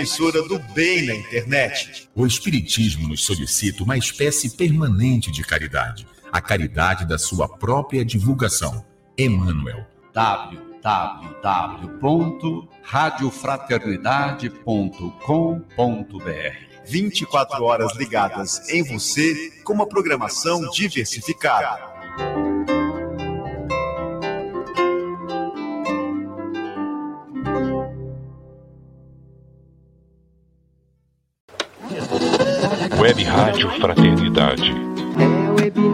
emissora do bem na internet. O Espiritismo nos solicita uma espécie permanente de caridade, a caridade da sua própria divulgação. Emmanuel. www.radiofraternidade.com.br 24 horas ligadas em você com uma programação diversificada. Web Rádio Fraternidade. É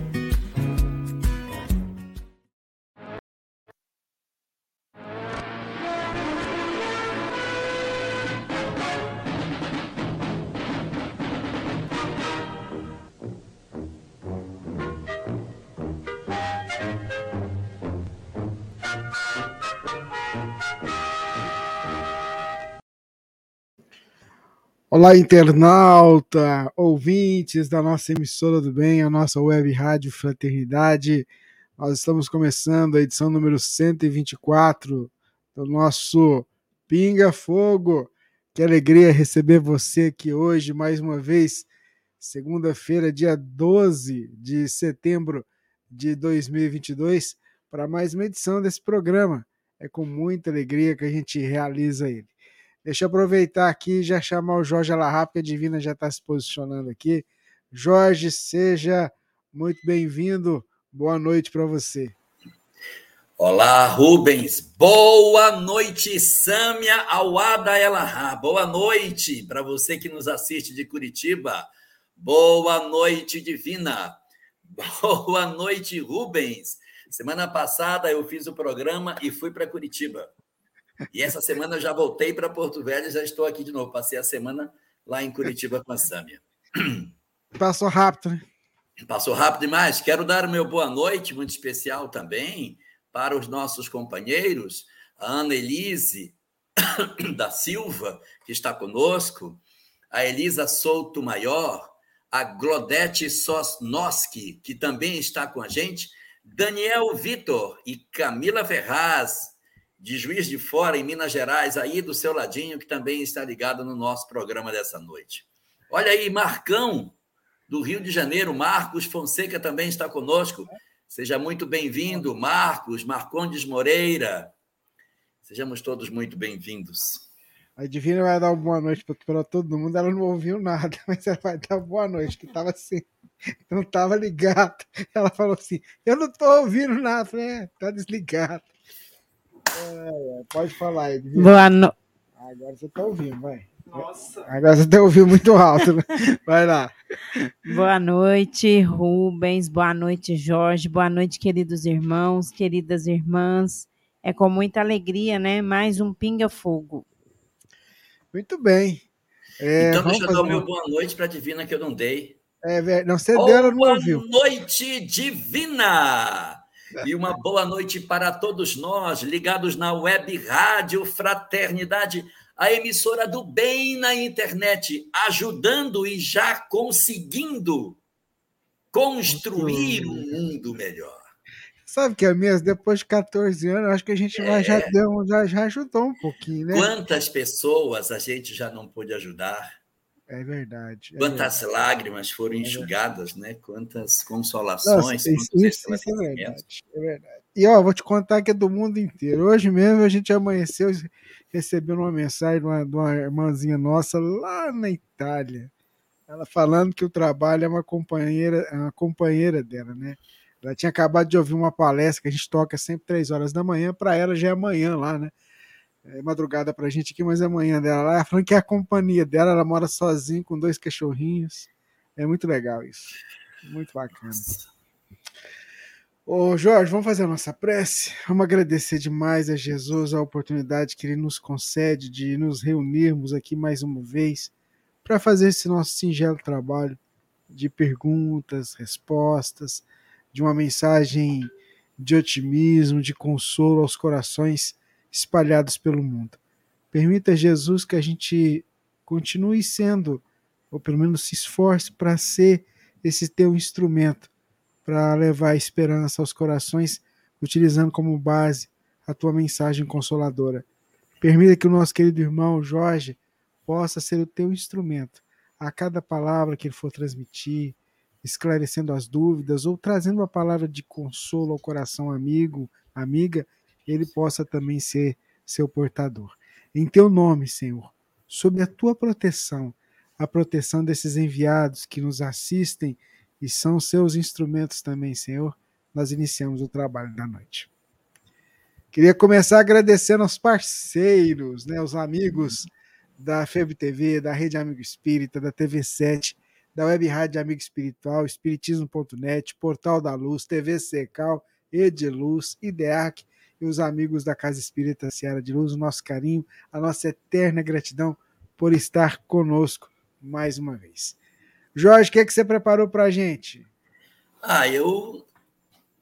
Olá, internauta, ouvintes da nossa emissora do bem, a nossa web rádio Fraternidade. Nós estamos começando a edição número 124 do nosso Pinga Fogo. Que alegria receber você aqui hoje, mais uma vez, segunda-feira, dia 12 de setembro de 2022, para mais uma edição desse programa. É com muita alegria que a gente realiza ele. Deixa eu aproveitar aqui e já chamar o Jorge Alarra, porque a Divina já está se posicionando aqui. Jorge, seja muito bem-vindo. Boa noite para você. Olá, Rubens. Boa noite, Sâmia Awada Elahá. Boa noite para você que nos assiste de Curitiba. Boa noite, Divina. Boa noite, Rubens. Semana passada eu fiz o programa e fui para Curitiba. E essa semana eu já voltei para Porto Velho e já estou aqui de novo. Passei a semana lá em Curitiba com a Sâmia. Passou rápido, né? Passou rápido demais. Quero dar o meu boa noite, muito especial também, para os nossos companheiros, a Ana Elise da Silva, que está conosco, a Elisa Souto Maior, a Glodete Sosnoski, que também está com a gente, Daniel Vitor e Camila Ferraz, de Juiz de Fora, em Minas Gerais, aí do seu ladinho, que também está ligado no nosso programa dessa noite. Olha aí, Marcão, do Rio de Janeiro, Marcos Fonseca também está conosco. Seja muito bem-vindo, Marcos, Marcondes Moreira. Sejamos todos muito bem-vindos. A Divina vai dar uma boa noite para todo mundo. Ela não ouviu nada, mas ela vai dar boa noite, que estava assim, não estava ligado. Ela falou assim: Eu não estou ouvindo nada. Falei, é, tá desligado. É, pode falar, Edvina. Boa noite. Agora você está ouvindo, vai. Nossa. Agora você está ouvindo muito alto. Né? Vai lá. Boa noite, Rubens. Boa noite, Jorge. Boa noite, queridos irmãos, queridas irmãs. É com muita alegria, né? Mais um Pinga Fogo. Muito bem. É, então, deixa eu dar o meu boa noite para a Divina que eu não dei. É, não, você deu, ela não ouviu. Boa noite, Divina! E uma boa noite para todos nós, ligados na web Rádio Fraternidade, a emissora do bem na internet, ajudando e já conseguindo construir um mundo melhor. Sabe que é mesmo? Depois de 14 anos, acho que a gente é. já, deu, já, já ajudou um pouquinho, né? Quantas pessoas a gente já não pôde ajudar? É verdade. É Quantas verdade. lágrimas foram enxugadas, né? Quantas consolações. Nossa, isso, isso, isso é verdade, é verdade. E ó, vou te contar que é do mundo inteiro. Hoje mesmo a gente amanheceu recebendo uma mensagem de uma, de uma irmãzinha nossa lá na Itália. Ela falando que o trabalho é uma companheira, é uma companheira dela, né? Ela tinha acabado de ouvir uma palestra que a gente toca sempre três horas da manhã, para ela já é amanhã lá, né? É madrugada pra gente aqui, mas é amanhã dela lá. Falando que é a companhia dela, ela mora sozinha com dois cachorrinhos. É muito legal isso. Muito bacana. Ô Jorge, vamos fazer a nossa prece? Vamos agradecer demais a Jesus a oportunidade que ele nos concede de nos reunirmos aqui mais uma vez para fazer esse nosso singelo trabalho de perguntas, respostas, de uma mensagem de otimismo, de consolo aos corações espalhados pelo mundo. Permita, Jesus, que a gente continue sendo, ou pelo menos se esforce para ser esse teu instrumento para levar esperança aos corações, utilizando como base a tua mensagem consoladora. Permita que o nosso querido irmão Jorge possa ser o teu instrumento a cada palavra que ele for transmitir, esclarecendo as dúvidas ou trazendo uma palavra de consolo ao coração amigo, amiga, ele possa também ser seu portador. Em teu nome, Senhor, sob a tua proteção, a proteção desses enviados que nos assistem e são seus instrumentos também, Senhor, nós iniciamos o trabalho da noite. Queria começar agradecendo aos parceiros, né, os amigos da FEB TV, da Rede Amigo Espírita, da TV7, da Web Rádio Amigo Espiritual, Espiritismo.net, Portal da Luz, TV Secal, Ediluz, Ideac os amigos da Casa Espírita Seara de Luz, o nosso carinho, a nossa eterna gratidão por estar conosco mais uma vez. Jorge, o que, é que você preparou para a gente? Ah, eu,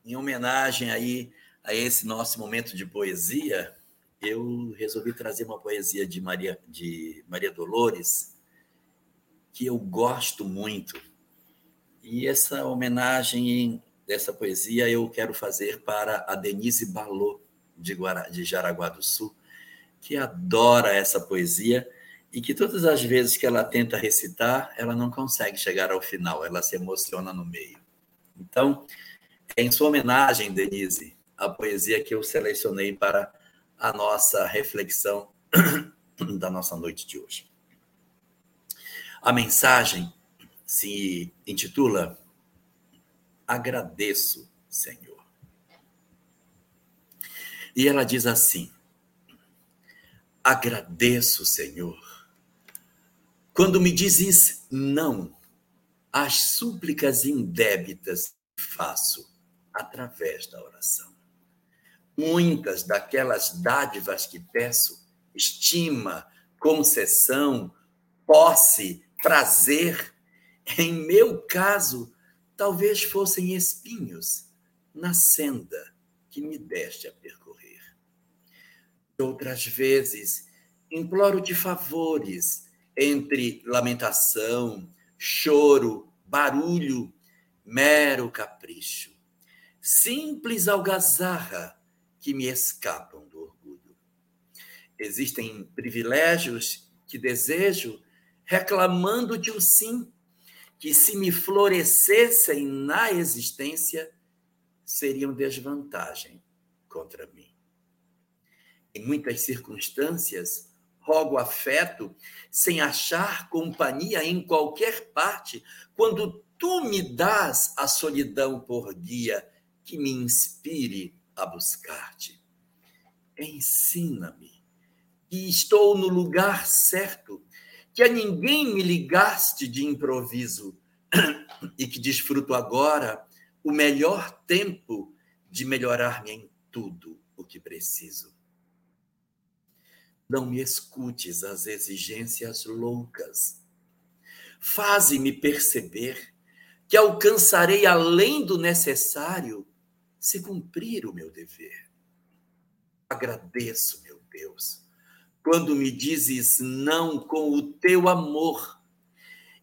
em homenagem aí a esse nosso momento de poesia, eu resolvi trazer uma poesia de Maria, de Maria Dolores, que eu gosto muito. E essa homenagem dessa poesia eu quero fazer para a Denise Balot, de, Guara, de Jaraguá do Sul, que adora essa poesia e que todas as vezes que ela tenta recitar, ela não consegue chegar ao final, ela se emociona no meio. Então, em sua homenagem, Denise, a poesia que eu selecionei para a nossa reflexão da nossa noite de hoje. A mensagem se intitula Agradeço, Senhor. E ela diz assim: Agradeço, Senhor, quando me dizes não às súplicas indébitas que faço através da oração. Muitas daquelas dádivas que peço, estima, concessão, posse, prazer, em meu caso, talvez fossem espinhos na senda que me deste a percorrer. Outras vezes, imploro-te favores entre lamentação, choro, barulho, mero capricho, simples algazarra que me escapam do orgulho. Existem privilégios que desejo, reclamando-te o sim, que se me florescessem na existência, seriam desvantagem contra mim. Em muitas circunstâncias, rogo afeto, sem achar companhia em qualquer parte, quando tu me dás a solidão por guia que me inspire a buscar-te. Ensina-me que estou no lugar certo, que a ninguém me ligaste de improviso e que desfruto agora o melhor tempo de melhorar-me em tudo o que preciso. Não me escutes as exigências loucas. Faze-me perceber que alcançarei além do necessário se cumprir o meu dever. Agradeço, meu Deus, quando me dizes não com o teu amor,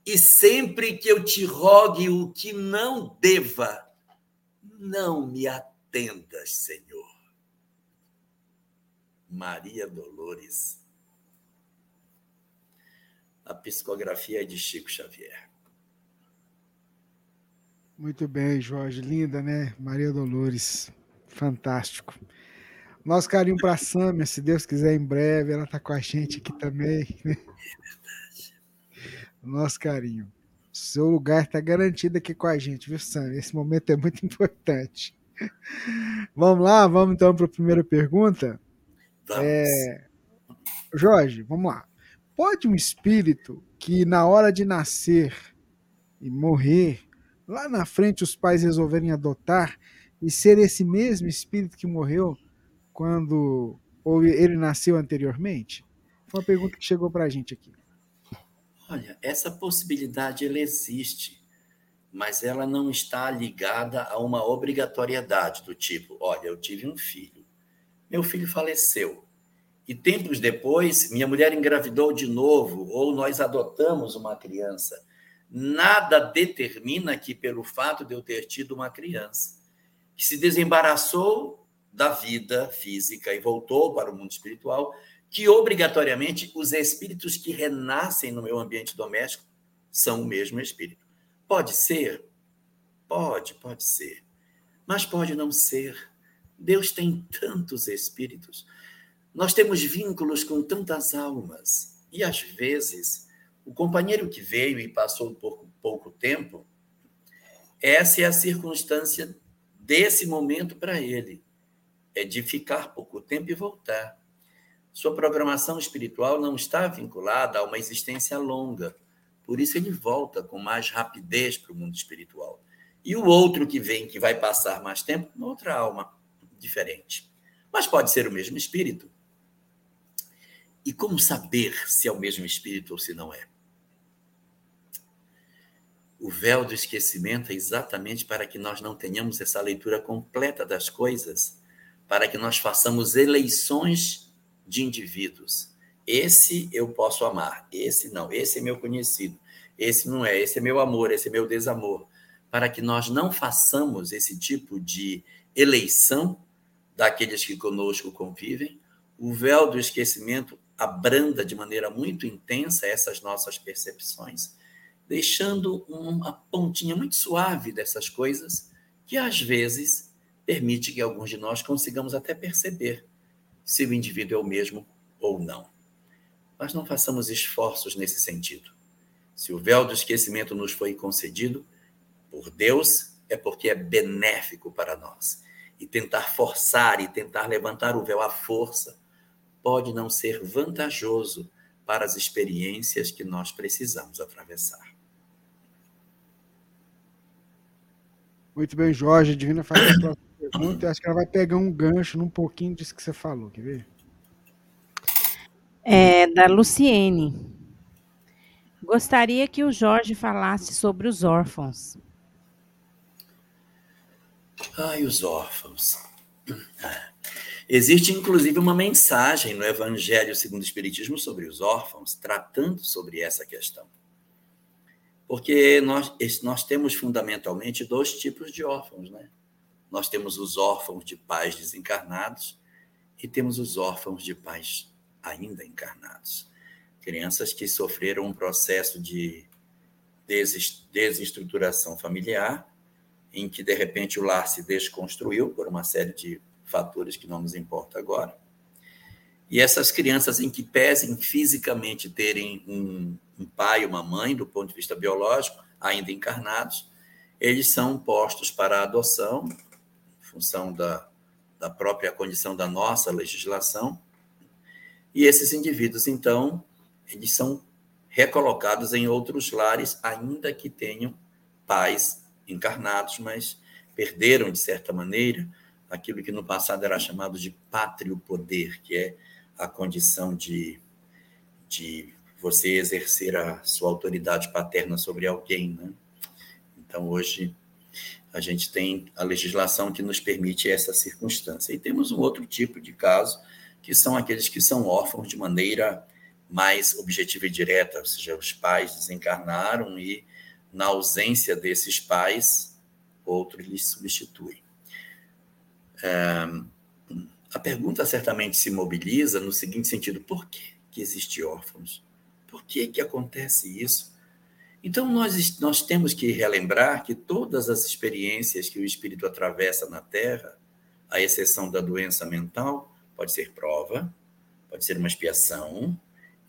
e sempre que eu te rogue o que não deva, não me atendas, Senhor. Maria Dolores. A psicografia é de Chico Xavier. Muito bem, Jorge. Linda, né? Maria Dolores. Fantástico. Nosso carinho para a Sâmia, se Deus quiser, em breve, ela está com a gente aqui também. Né? Nosso carinho. Seu lugar está garantido aqui com a gente, viu, Sam? Esse momento é muito importante. vamos lá, vamos então para a primeira pergunta. Vamos. É, Jorge, vamos lá. Pode um espírito que na hora de nascer e morrer, lá na frente os pais resolverem adotar e ser esse mesmo espírito que morreu quando ou ele nasceu anteriormente? Foi uma pergunta que chegou para a gente aqui. Olha, essa possibilidade ela existe, mas ela não está ligada a uma obrigatoriedade do tipo, olha, eu tive um filho, meu filho faleceu, e tempos depois minha mulher engravidou de novo, ou nós adotamos uma criança. Nada determina que pelo fato de eu ter tido uma criança que se desembaraçou da vida física e voltou para o mundo espiritual, que obrigatoriamente os espíritos que renascem no meu ambiente doméstico são o mesmo espírito. Pode ser? Pode, pode ser. Mas pode não ser. Deus tem tantos espíritos. Nós temos vínculos com tantas almas. E às vezes, o companheiro que veio e passou por pouco tempo, essa é a circunstância desse momento para ele. É de ficar pouco tempo e voltar. Sua programação espiritual não está vinculada a uma existência longa. Por isso ele volta com mais rapidez para o mundo espiritual. E o outro que vem, que vai passar mais tempo, uma outra alma diferente. Mas pode ser o mesmo espírito. E como saber se é o mesmo espírito ou se não é? O véu do esquecimento é exatamente para que nós não tenhamos essa leitura completa das coisas, para que nós façamos eleições de indivíduos. Esse eu posso amar, esse não, esse é meu conhecido, esse não é, esse é meu amor, esse é meu desamor. Para que nós não façamos esse tipo de eleição daqueles que conosco convivem, o véu do esquecimento abranda de maneira muito intensa essas nossas percepções, deixando uma pontinha muito suave dessas coisas que às vezes permite que alguns de nós consigamos até perceber se o indivíduo é o mesmo ou não. Mas não façamos esforços nesse sentido. Se o véu do esquecimento nos foi concedido por Deus, é porque é benéfico para nós. E tentar forçar e tentar levantar o véu à força pode não ser vantajoso para as experiências que nós precisamos atravessar. Muito bem, Jorge. Divina faz a próxima pergunta, acho que ela vai pegar um gancho num pouquinho disso que você falou, quer ver? É da Luciene. Gostaria que o Jorge falasse sobre os órfãos. Ai, os órfãos. Existe, inclusive, uma mensagem no Evangelho segundo o Espiritismo sobre os órfãos, tratando sobre essa questão. Porque nós, nós temos fundamentalmente dois tipos de órfãos, né? Nós temos os órfãos de pais desencarnados e temos os órfãos de pais ainda encarnados. Crianças que sofreram um processo de desestruturação familiar, em que de repente o lar se desconstruiu por uma série de fatores que não nos importa agora. E essas crianças em que pesem fisicamente terem um, um pai, uma mãe, do ponto de vista biológico, ainda encarnados, eles são postos para adoção função da, da própria condição da nossa legislação. E esses indivíduos, então, eles são recolocados em outros lares, ainda que tenham pais encarnados, mas perderam, de certa maneira, aquilo que no passado era chamado de pátrio poder, que é a condição de, de você exercer a sua autoridade paterna sobre alguém. Né? Então, hoje, a gente tem a legislação que nos permite essa circunstância. E temos um outro tipo de caso, que são aqueles que são órfãos de maneira mais objetiva e direta, ou seja, os pais desencarnaram e, na ausência desses pais, outros lhes substituem. É, a pergunta certamente se mobiliza no seguinte sentido: por que, que existe órfãos? Por que, que acontece isso? Então, nós, nós temos que relembrar que todas as experiências que o espírito atravessa na Terra, à exceção da doença mental, pode ser prova, pode ser uma expiação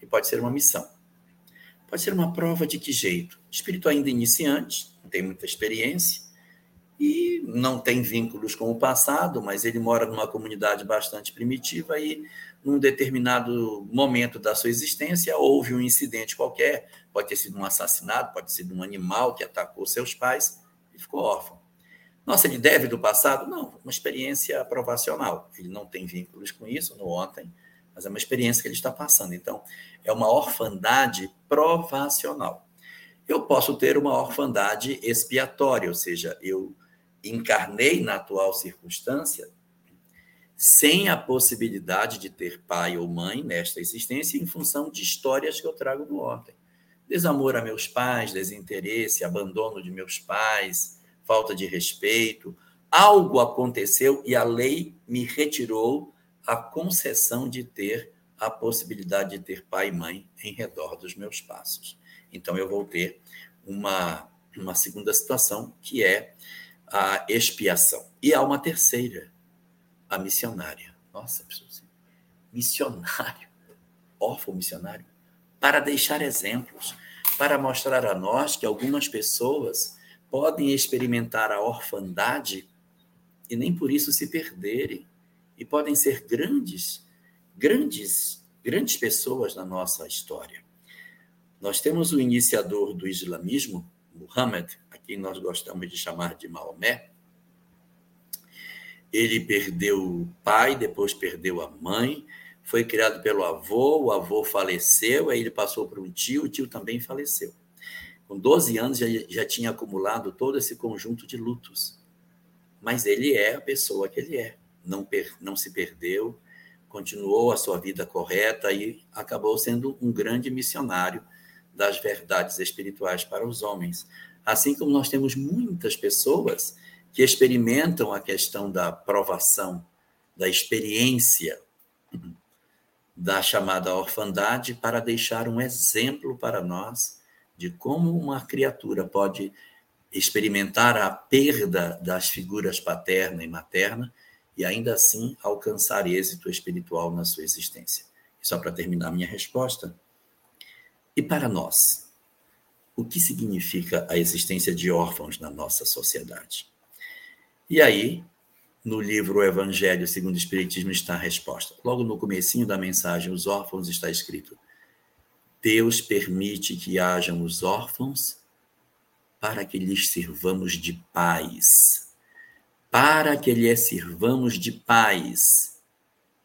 e pode ser uma missão. Pode ser uma prova de que jeito? Espírito ainda iniciante, tem muita experiência e não tem vínculos com o passado, mas ele mora numa comunidade bastante primitiva e num determinado momento da sua existência houve um incidente qualquer, pode ter sido um assassinato, pode ter sido um animal que atacou seus pais e ficou órfão. Nossa, ele deve do passado? Não, uma experiência provacional. Ele não tem vínculos com isso no ontem, mas é uma experiência que ele está passando. Então, é uma orfandade provacional. Eu posso ter uma orfandade expiatória, ou seja, eu encarnei na atual circunstância sem a possibilidade de ter pai ou mãe nesta existência em função de histórias que eu trago do ontem. Desamor a meus pais, desinteresse, abandono de meus pais, falta de respeito. Algo aconteceu e a lei me retirou a concessão de ter a possibilidade de ter pai e mãe em redor dos meus passos. Então eu vou ter uma, uma segunda situação que é a expiação. E há uma terceira, a missionária. Nossa, assim, missionário, órfão missionário, para deixar exemplos, para mostrar a nós que algumas pessoas podem experimentar a orfandade e nem por isso se perderem, e podem ser grandes, grandes, grandes pessoas na nossa história. Nós temos o iniciador do islamismo, Muhammad, a quem nós gostamos de chamar de Maomé, ele perdeu o pai, depois perdeu a mãe, foi criado pelo avô, o avô faleceu, aí ele passou para um tio, o tio também faleceu. Com 12 anos já, já tinha acumulado todo esse conjunto de lutos. Mas ele é a pessoa que ele é. Não, per, não se perdeu, continuou a sua vida correta e acabou sendo um grande missionário das verdades espirituais para os homens. Assim como nós temos muitas pessoas que experimentam a questão da provação, da experiência da chamada orfandade para deixar um exemplo para nós de como uma criatura pode experimentar a perda das figuras paterna e materna e ainda assim alcançar êxito espiritual na sua existência. Só para terminar minha resposta, e para nós, o que significa a existência de órfãos na nossa sociedade? E aí, no livro Evangelho segundo o Espiritismo está a resposta. Logo no comecinho da mensagem, os órfãos está escrito: Deus permite que hajam os órfãos para que lhes sirvamos de paz. Para que lhes sirvamos de paz.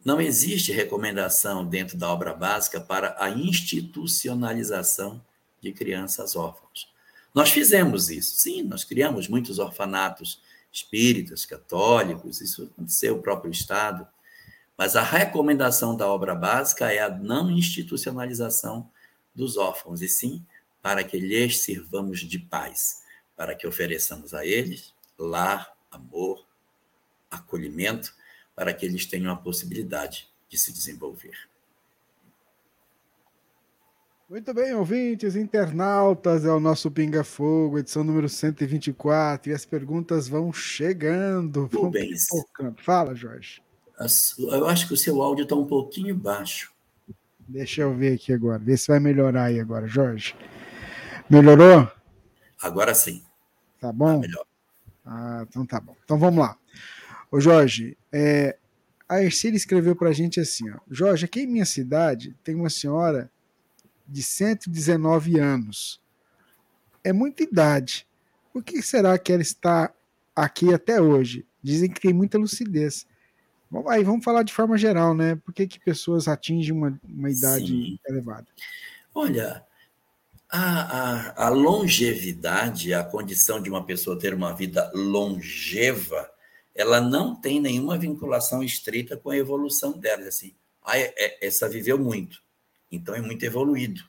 Não existe recomendação dentro da obra básica para a institucionalização de crianças órfãos. Nós fizemos isso. Sim, nós criamos muitos orfanatos espíritas, católicos, isso aconteceu o próprio Estado. Mas a recomendação da obra básica é a não institucionalização dos órfãos, e sim para que lhes sirvamos de paz, para que ofereçamos a eles lar, amor, acolhimento, para que eles tenham a possibilidade de se desenvolver. Muito bem, ouvintes, internautas, é o nosso Pinga Fogo, edição número 124, e as perguntas vão chegando. Vão bem. Fala, Jorge. Eu acho que o seu áudio está um pouquinho baixo. Deixa eu ver aqui agora, ver se vai melhorar aí agora, Jorge. Melhorou? Agora sim. Tá bom? Tá melhor. Ah, então tá bom. Então vamos lá. Ô Jorge, é, a Ercília escreveu para a gente assim, ó. Jorge, aqui em minha cidade tem uma senhora de 119 anos. É muita idade. Por que será que ela está aqui até hoje? Dizem que tem muita lucidez. Vamos aí, vamos falar de forma geral, né? Por que, que pessoas atingem uma, uma idade Sim. elevada? Olha, a, a, a, longevidade, a condição de uma pessoa ter uma vida longeva, ela não tem nenhuma vinculação estreita com a evolução dela. Assim, ah, é, é, essa viveu muito. Então é muito evoluído,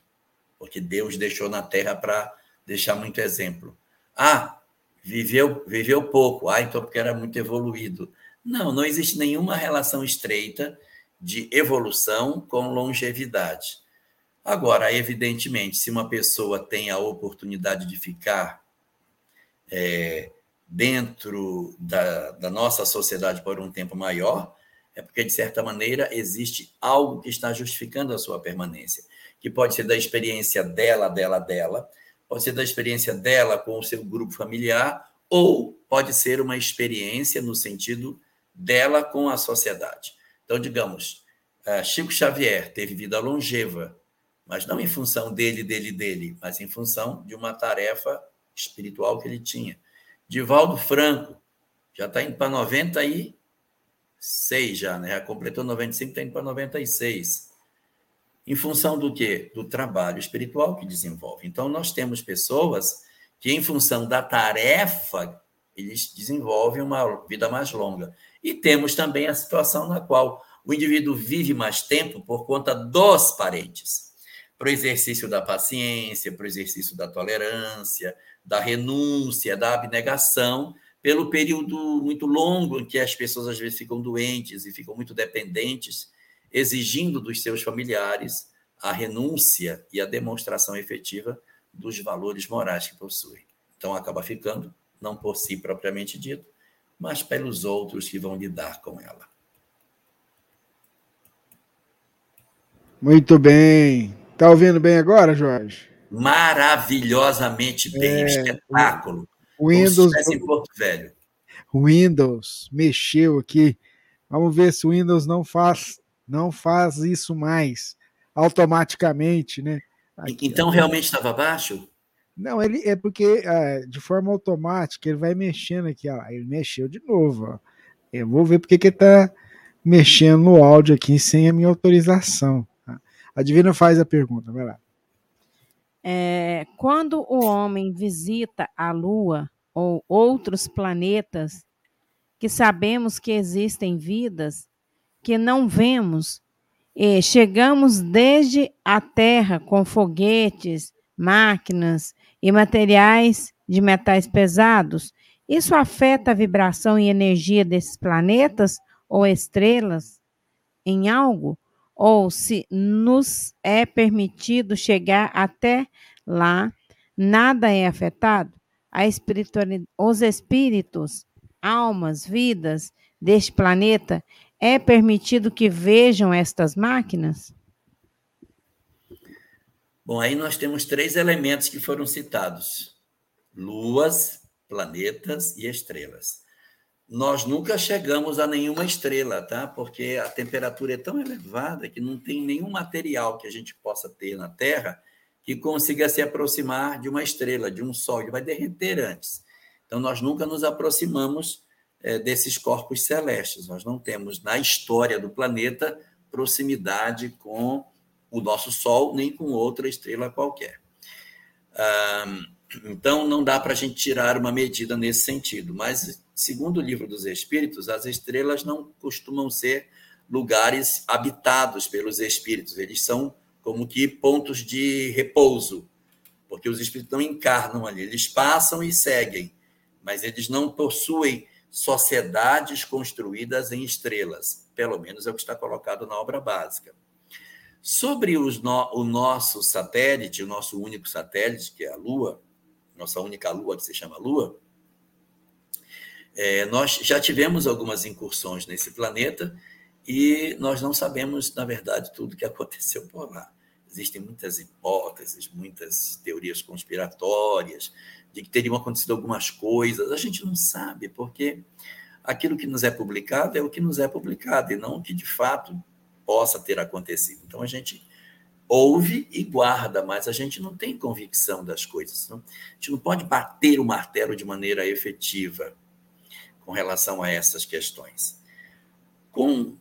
porque Deus deixou na Terra para deixar muito exemplo. Ah, viveu, viveu pouco, ah, então porque era muito evoluído. Não, não existe nenhuma relação estreita de evolução com longevidade. Agora, evidentemente, se uma pessoa tem a oportunidade de ficar é, dentro da, da nossa sociedade por um tempo maior, é porque, de certa maneira, existe algo que está justificando a sua permanência, que pode ser da experiência dela, dela, dela, pode ser da experiência dela com o seu grupo familiar, ou pode ser uma experiência no sentido dela com a sociedade. Então, digamos, eh, Chico Xavier teve vida longeva, mas não em função dele, dele, dele, mas em função de uma tarefa espiritual que ele tinha. Divaldo Franco já está indo para 96 já, né? Já completou 95, está indo para 96. Em função do quê? Do trabalho espiritual que desenvolve. Então, nós temos pessoas que, em função da tarefa, eles desenvolvem uma vida mais longa. E temos também a situação na qual o indivíduo vive mais tempo por conta dos parentes. Para o exercício da paciência, para o exercício da tolerância, da renúncia, da abnegação, pelo período muito longo em que as pessoas às vezes ficam doentes e ficam muito dependentes, exigindo dos seus familiares a renúncia e a demonstração efetiva dos valores morais que possuem. Então acaba ficando, não por si propriamente dito, mas pelos outros que vão lidar com ela. Muito bem. Tá ouvindo bem agora, Jorge? Maravilhosamente bem, é, espetáculo. O Windows em Porto Velho. Windows mexeu aqui. Vamos ver se o Windows não faz não faz isso mais automaticamente, né? Aqui, então realmente estava baixo? Não, ele é porque é, de forma automática ele vai mexendo aqui, ó. Ele mexeu de novo, ó. Eu vou ver porque que ele tá mexendo no áudio aqui sem a minha autorização. A Divina faz a pergunta, vai lá. É, quando o homem visita a Lua ou outros planetas que sabemos que existem vidas que não vemos, e chegamos desde a Terra com foguetes, máquinas e materiais de metais pesados, isso afeta a vibração e energia desses planetas ou estrelas em algo? Ou se nos é permitido chegar até lá, nada é afetado? Os espíritos, almas, vidas deste planeta, é permitido que vejam estas máquinas? Bom, aí nós temos três elementos que foram citados: luas, planetas e estrelas nós nunca chegamos a nenhuma estrela, tá? Porque a temperatura é tão elevada que não tem nenhum material que a gente possa ter na Terra que consiga se aproximar de uma estrela, de um Sol, ele vai derreter antes. Então, nós nunca nos aproximamos é, desses corpos celestes. Nós não temos na história do planeta proximidade com o nosso Sol, nem com outra estrela qualquer. Ah, então, não dá para a gente tirar uma medida nesse sentido, mas segundo o livro dos Espíritos, as estrelas não costumam ser lugares habitados pelos espíritos, eles são como que pontos de repouso, porque os espíritos não encarnam ali, eles passam e seguem, mas eles não possuem sociedades construídas em estrelas, pelo menos é o que está colocado na obra básica. Sobre no, o nosso satélite, o nosso único satélite, que é a Lua, nossa única Lua, que se chama Lua, é, nós já tivemos algumas incursões nesse planeta e nós não sabemos, na verdade, tudo o que aconteceu por lá. Existem muitas hipóteses, muitas teorias conspiratórias de que teriam acontecido algumas coisas. A gente não sabe, porque aquilo que nos é publicado é o que nos é publicado e não o que de fato possa ter acontecido. Então a gente ouve e guarda, mas a gente não tem convicção das coisas. Não? A gente não pode bater o martelo de maneira efetiva com relação a essas questões. Com,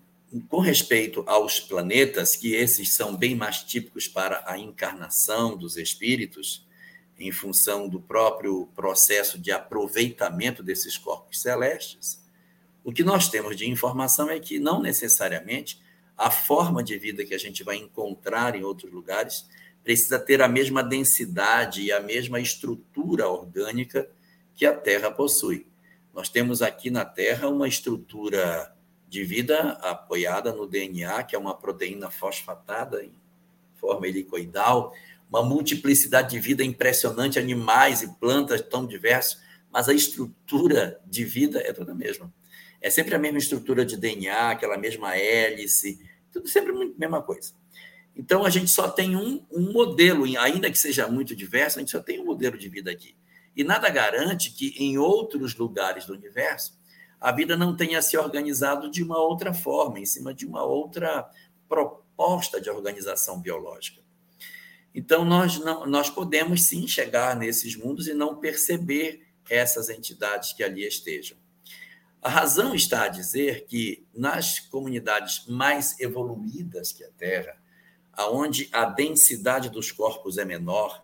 com respeito aos planetas, que esses são bem mais típicos para a encarnação dos espíritos, em função do próprio processo de aproveitamento desses corpos celestes, o que nós temos de informação é que não necessariamente a forma de vida que a gente vai encontrar em outros lugares precisa ter a mesma densidade e a mesma estrutura orgânica que a Terra possui. Nós temos aqui na Terra uma estrutura de vida apoiada no DNA, que é uma proteína fosfatada em forma helicoidal, uma multiplicidade de vida impressionante, animais e plantas tão diversos, mas a estrutura de vida é toda a mesma. É sempre a mesma estrutura de DNA, aquela mesma hélice, tudo sempre a mesma coisa. Então, a gente só tem um, um modelo, ainda que seja muito diverso, a gente só tem um modelo de vida aqui. E nada garante que em outros lugares do universo a vida não tenha se organizado de uma outra forma, em cima de uma outra proposta de organização biológica. Então, nós, não, nós podemos sim chegar nesses mundos e não perceber essas entidades que ali estejam. A razão está a dizer que nas comunidades mais evoluídas que a Terra, aonde a densidade dos corpos é menor,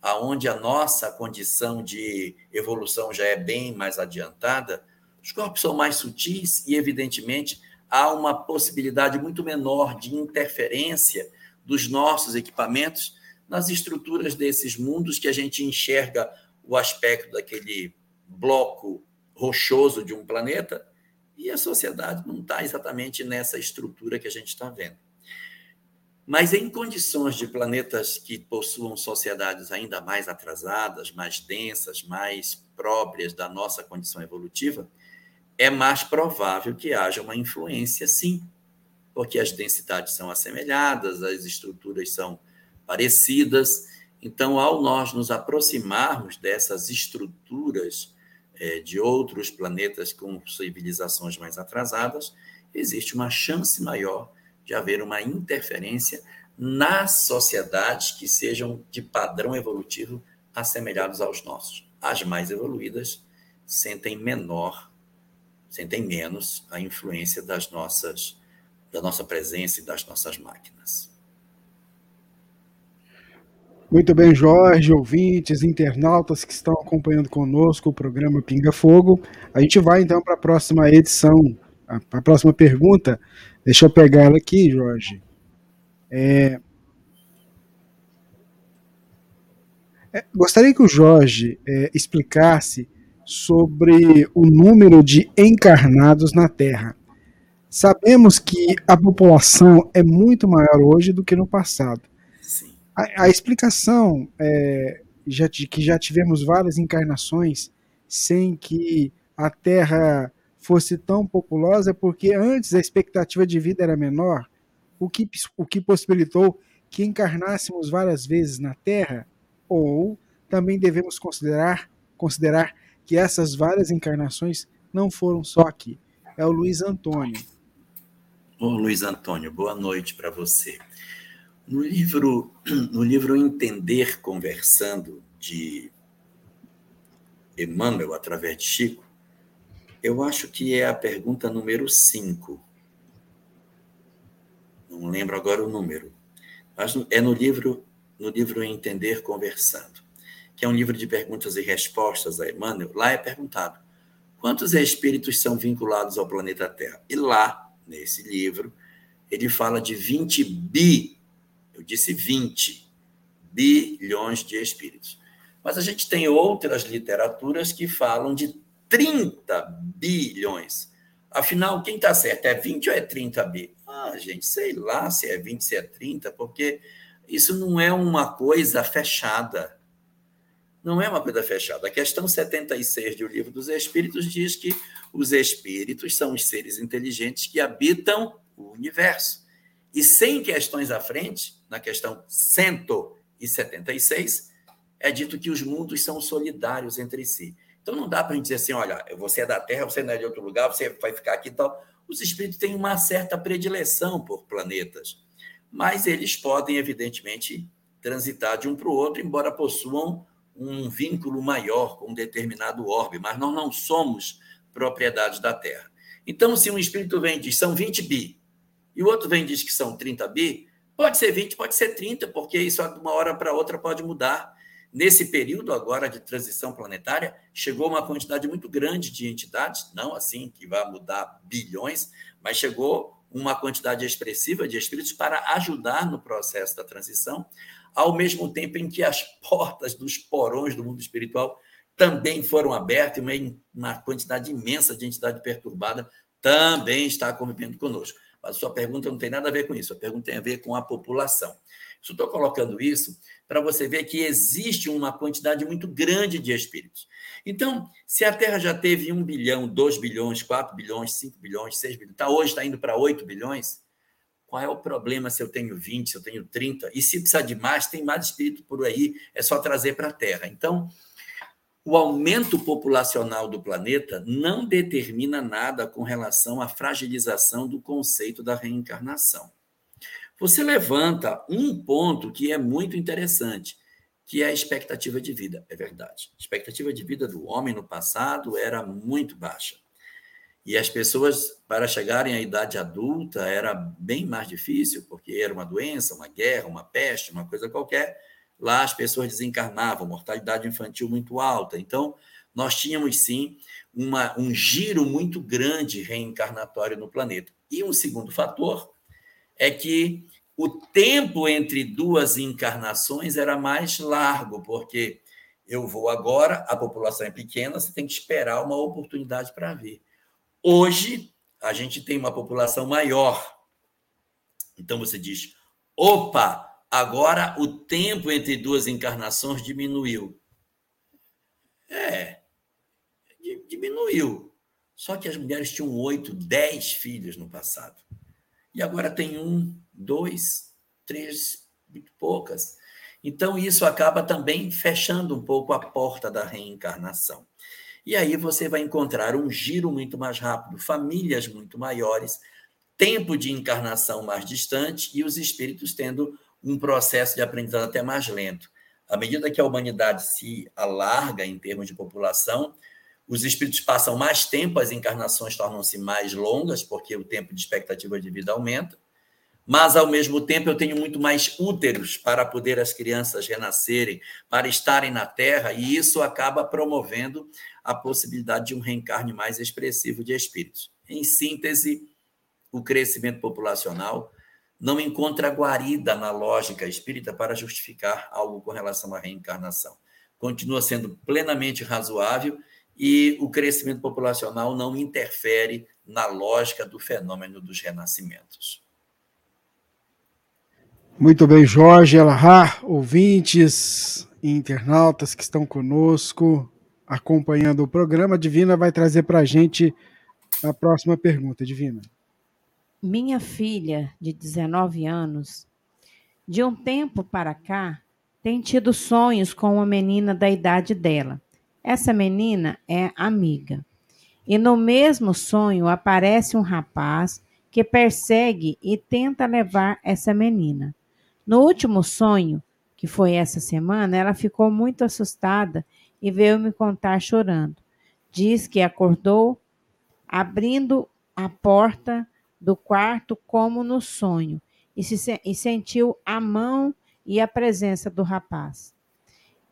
aonde a nossa condição de evolução já é bem mais adiantada, os corpos são mais sutis e, evidentemente, há uma possibilidade muito menor de interferência dos nossos equipamentos nas estruturas desses mundos que a gente enxerga o aspecto daquele bloco rochoso de um planeta e a sociedade não está exatamente nessa estrutura que a gente está vendo. Mas em condições de planetas que possuam sociedades ainda mais atrasadas, mais densas, mais próprias da nossa condição evolutiva, é mais provável que haja uma influência, sim, porque as densidades são assemelhadas, as estruturas são parecidas. Então, ao nós nos aproximarmos dessas estruturas de outros planetas com civilizações mais atrasadas, existe uma chance maior de haver uma interferência nas sociedades que sejam de padrão evolutivo assemelhados aos nossos. As mais evoluídas sentem menor sentem menos a influência das nossas, da nossa presença e das nossas máquinas. Muito bem, Jorge, ouvintes, internautas que estão acompanhando conosco o programa Pinga Fogo. A gente vai então para a próxima edição, a, próxima pergunta. Deixa eu pegar ela aqui, Jorge. É... É, gostaria que o Jorge é, explicasse sobre o número de encarnados na Terra. Sabemos que a população é muito maior hoje do que no passado. A, a, explicação é já, que já tivemos várias encarnações sem que a Terra fosse tão populosa, é porque antes a expectativa de vida era menor, o que, o que possibilitou que encarnássemos várias vezes na Terra, ou também devemos considerar, considerar que essas várias encarnações não foram só aqui. É o Luiz Antônio. Ô, Luiz Antônio, boa noite para você. No livro, no livro Entender Conversando, de Emmanuel, através de Chico, eu acho que é a pergunta número 5. Não lembro agora o número. Mas é no livro, no livro Entender Conversando que é um livro de perguntas e respostas a Emmanuel, lá é perguntado quantos espíritos são vinculados ao planeta Terra. E lá, nesse livro, ele fala de 20 bi, eu disse 20 bilhões de espíritos. Mas a gente tem outras literaturas que falam de 30 bilhões. Afinal, quem está certo? É 20 ou é 30 bi? Ah, gente, sei lá se é 20, se é 30, porque isso não é uma coisa fechada não é uma coisa fechada. A questão 76 do Livro dos Espíritos diz que os espíritos são os seres inteligentes que habitam o universo. E sem questões à frente, na questão 176, é dito que os mundos são solidários entre si. Então não dá para a gente dizer assim, olha, você é da Terra, você não é de outro lugar, você vai ficar aqui e tal. Os espíritos têm uma certa predileção por planetas, mas eles podem, evidentemente, transitar de um para o outro, embora possuam um vínculo maior com um determinado orbe, mas nós não somos propriedade da Terra. Então, se um espírito vem e diz são 20 bi, e o outro vem e diz que são 30 bi, pode ser 20, pode ser 30, porque isso de uma hora para outra pode mudar. Nesse período agora de transição planetária, chegou uma quantidade muito grande de entidades, não assim que vai mudar bilhões, mas chegou uma quantidade expressiva de espíritos para ajudar no processo da transição, ao mesmo tempo em que as portas dos porões do mundo espiritual também foram abertas e uma, quantidade imensa de entidade perturbada também está convivendo conosco. Mas sua pergunta não tem nada a ver com isso, a pergunta tem a ver com a população. Estou colocando isso para você ver que existe uma quantidade muito grande de espíritos. Então, se a Terra já teve 1 bilhão, 2 bilhões, 4 bilhões, 5 bilhões, 6 bilhões, tá, hoje está indo para 8 bilhões, Qual é o problema se eu tenho 20, se eu tenho 30? E se precisar de mais, tem mais espírito por aí, é só trazer para a Terra. Então, o aumento populacional do planeta não determina nada com relação à fragilização do conceito da reencarnação. Você levanta um ponto que é muito interessante, que é a expectativa de vida. É verdade. A expectativa de vida do homem no passado era muito baixa. E as pessoas, para chegarem à idade adulta, era bem mais difícil, porque era uma doença, uma guerra, uma peste, uma coisa qualquer. Lá as pessoas desencarnavam, mortalidade infantil muito alta. Então, nós tínhamos sim uma, um giro muito grande reencarnatório no planeta. E um segundo fator é que o tempo entre duas encarnações era mais largo, porque eu vou agora, a população é pequena, você tem que esperar uma oportunidade para vir. Hoje, a gente tem uma população maior. Então você diz: opa, agora o tempo entre duas encarnações diminuiu. É, diminuiu. Só que as mulheres tinham oito, dez filhos no passado. E agora tem um, dois, três, muito poucas. Então, isso acaba também fechando um pouco a porta da reencarnação. E aí você vai encontrar um giro muito mais rápido, famílias muito maiores, tempo de encarnação mais distante e os espíritos tendo um processo de aprendizado até mais lento. À medida que a humanidade se alarga em termos de população, os espíritos passam mais tempo, as encarnações tornam-se mais longas, porque o tempo de expectativa de vida aumenta, mas ao mesmo tempo eu tenho muito mais úteros para poder as crianças renascerem, para estarem na Terra, e isso acaba promovendo a possibilidade de um reencarne mais expressivo de espíritos. Em síntese, o crescimento populacional não encontra guarida na lógica espírita para justificar algo com relação à reencarnação. Continua sendo plenamente razoável e o crescimento populacional não interfere na lógica do fenômeno dos renascimentos. Muito bem, Jorge Elahar, ouvintes e internautas que estão conosco, acompanhando o programa. Divina vai trazer para a gente a próxima pergunta, Divina. Minha filha, de 19 anos, de um tempo para cá, tem tido sonhos com uma menina da idade dela. Essa menina é amiga. E no mesmo sonho aparece um rapaz que persegue e tenta levar essa menina. No último sonho, que foi essa semana, ela ficou muito assustada e veio me contar chorando. Diz que acordou abrindo a porta do quarto como no sonho e, se, e sentiu a mão e a presença do rapaz.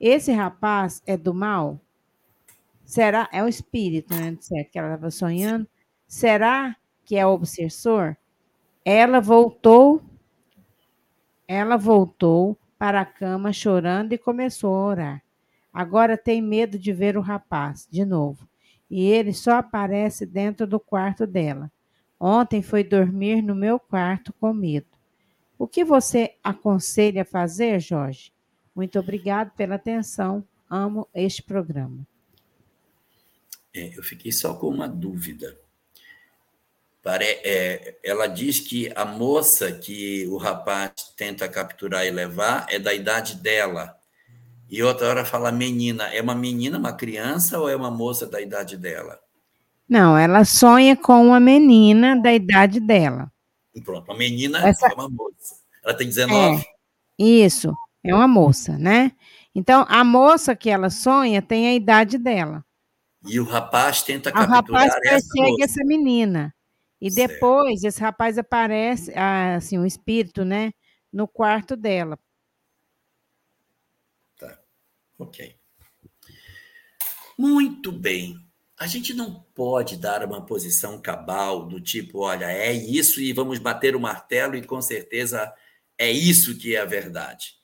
Esse rapaz é do mal? Será? É o espírito, né? Certo, que ela estava sonhando. Será que é o obsessor? Ela voltou, ela voltou para a cama chorando e começou a orar. Agora tem medo de ver o rapaz de novo. E ele só aparece dentro do quarto dela. Ontem foi dormir no meu quarto com medo. O que você aconselha fazer, Jorge? Muito obrigado pela atenção. Amo este programa. É, eu fiquei só com uma dúvida. Pare, é, ela diz que a moça que o rapaz tenta capturar e levar é da idade dela. E outra hora fala menina. É uma menina, uma criança ou é uma moça da idade dela? Não, ela sonha com uma menina da idade dela. Pronto, uma menina Essa... é uma moça. Ela tem 19. É, isso, é uma moça, né? Então, a moça que ela sonha tem a idade dela. E o rapaz tenta capturar o rapaz persegue essa, essa menina. E certo. depois esse rapaz aparece, assim, um espírito, né, no quarto dela. Tá. OK. Muito bem. A gente não pode dar uma posição cabal do tipo, olha, é isso e vamos bater o martelo e com certeza é isso que é a verdade.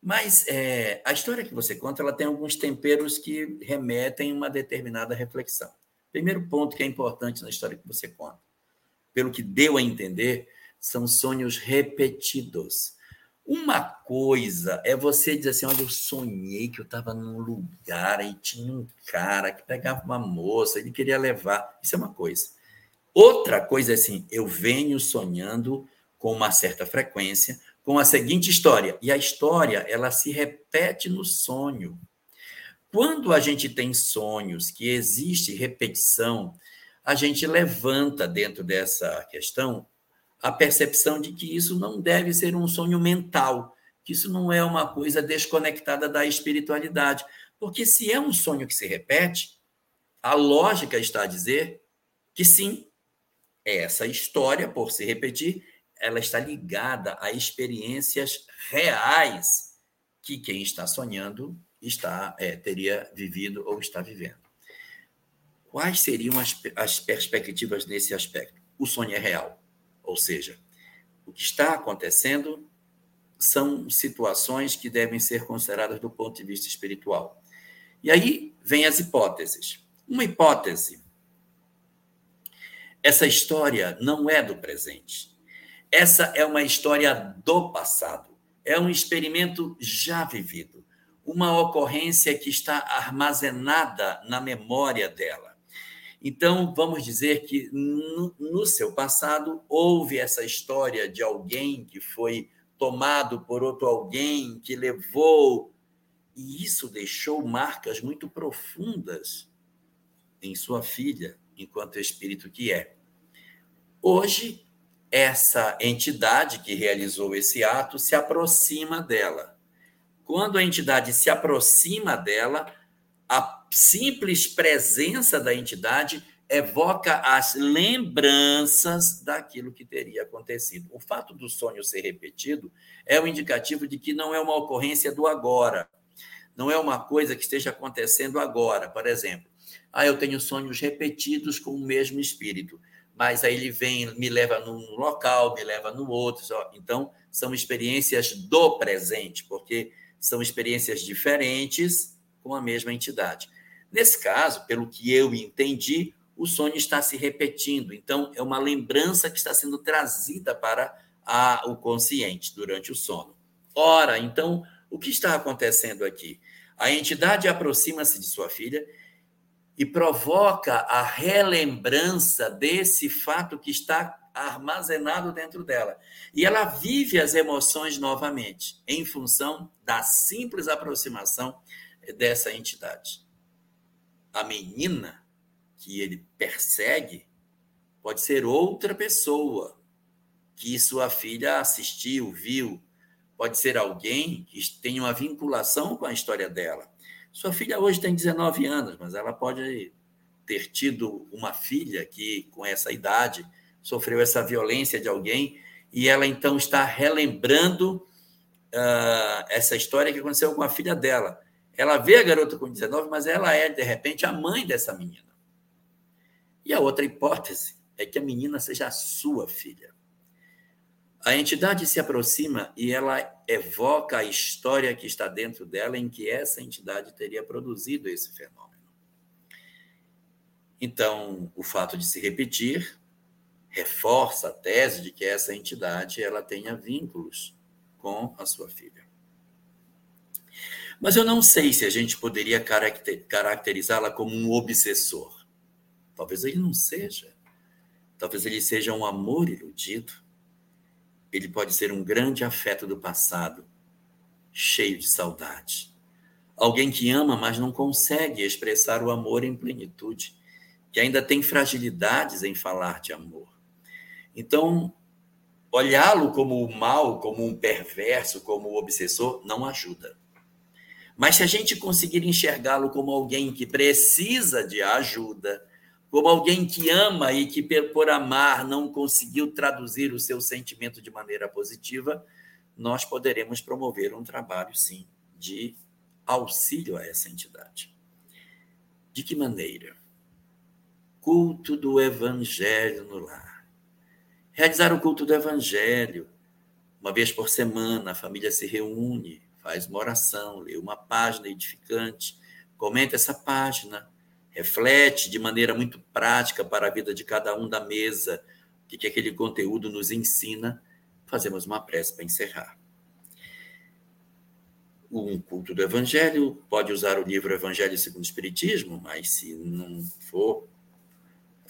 Mas é, a história que você conta ela tem alguns temperos que remetem a uma determinada reflexão. Primeiro ponto que é importante na história que você conta, pelo que deu a entender, são sonhos repetidos. Uma coisa é você dizer assim: olha, eu sonhei que eu estava num lugar e tinha um cara que pegava uma moça, ele queria levar. Isso é uma coisa. Outra coisa é assim: eu venho sonhando com uma certa frequência, com a seguinte história. E a história, ela se repete no sonho. Quando a gente tem sonhos que existe repetição, a gente levanta dentro dessa questão a percepção de que isso não deve ser um sonho mental, que isso não é uma coisa desconectada da espiritualidade. Porque se é um sonho que se repete, a lógica está a dizer que sim, essa história, por se repetir, ela está ligada a experiências reais que quem está sonhando está é, teria vivido ou está vivendo. Quais seriam as, as perspectivas nesse aspecto? O sonho é real, ou seja, o que está acontecendo são situações que devem ser consideradas do ponto de vista espiritual. E aí vem as hipóteses. Uma hipótese. Essa história não é do presente. Essa é uma história do passado, é um experimento já vivido, uma ocorrência que está armazenada na memória dela. Então, vamos dizer que no, no, seu passado houve essa história de alguém que foi tomado por outro alguém, que levou, e isso deixou marcas muito profundas em sua filha, enquanto espírito que é. Hoje, essa entidade que realizou esse ato se aproxima dela. Quando a entidade se aproxima dela, a simples presença da entidade evoca as lembranças daquilo que teria acontecido. O fato do sonho ser repetido é um indicativo de que não é uma ocorrência do agora, não é uma coisa que esteja acontecendo agora. Por exemplo, ah, eu tenho sonhos repetidos com o mesmo espírito mas aí ele vem, me leva num local, me leva no outro. Então, são experiências do presente, porque são experiências diferentes com a mesma entidade. Nesse caso, pelo que eu entendi, o sonho está se repetindo. Então, é uma lembrança que está sendo trazida para a, o consciente durante o sono. Ora, então, o que está acontecendo aqui? A entidade aproxima-se de sua filha e provoca a relembrança desse fato que está armazenado dentro dela. E ela vive as emoções novamente, em função da simples aproximação dessa entidade. A menina que ele persegue pode ser outra pessoa que sua filha assistiu, viu, pode ser alguém que tem uma vinculação com a história dela. Sua filha hoje tem 19 anos, mas ela pode ter tido uma filha que, com essa idade, sofreu essa violência de alguém e ela então está relembrando uh, essa história que aconteceu com a filha dela. Ela vê a garota com 19, mas ela é, de repente, a mãe dessa menina. E a outra hipótese é que a menina seja a sua filha. A entidade se aproxima e ela evoca a história que está dentro dela em que essa entidade teria produzido esse fenômeno. Então, o fato de se repetir reforça a tese de que essa entidade ela tenha vínculos com a sua filha. Mas eu não sei se a gente poderia caracterizá-la como um obsessor. Talvez ele não seja. Talvez ele seja um amor iludido ele pode ser um grande afeto do passado, cheio de saudade. Alguém que ama, mas não consegue expressar o amor em plenitude, que ainda tem fragilidades em falar de amor. Então, olhá-lo como o mal, como um perverso, como um obsessor, não ajuda. Mas se a gente conseguir enxergá-lo como alguém que precisa de ajuda, como alguém que ama e que, por amar, não conseguiu traduzir o seu sentimento de maneira positiva, nós poderemos promover um trabalho, sim, de auxílio a essa entidade. De que maneira? Culto do Evangelho no lar. Realizar o culto do Evangelho. Uma vez por semana, a família se reúne, faz uma oração, lê uma página edificante, comenta essa página, reflete de maneira muito prática para a vida de cada um da mesa o que, que aquele conteúdo nos ensina, fazemos uma prece para encerrar. Um culto do Evangelho pode usar o livro Evangelho segundo o Espiritismo, mas se não for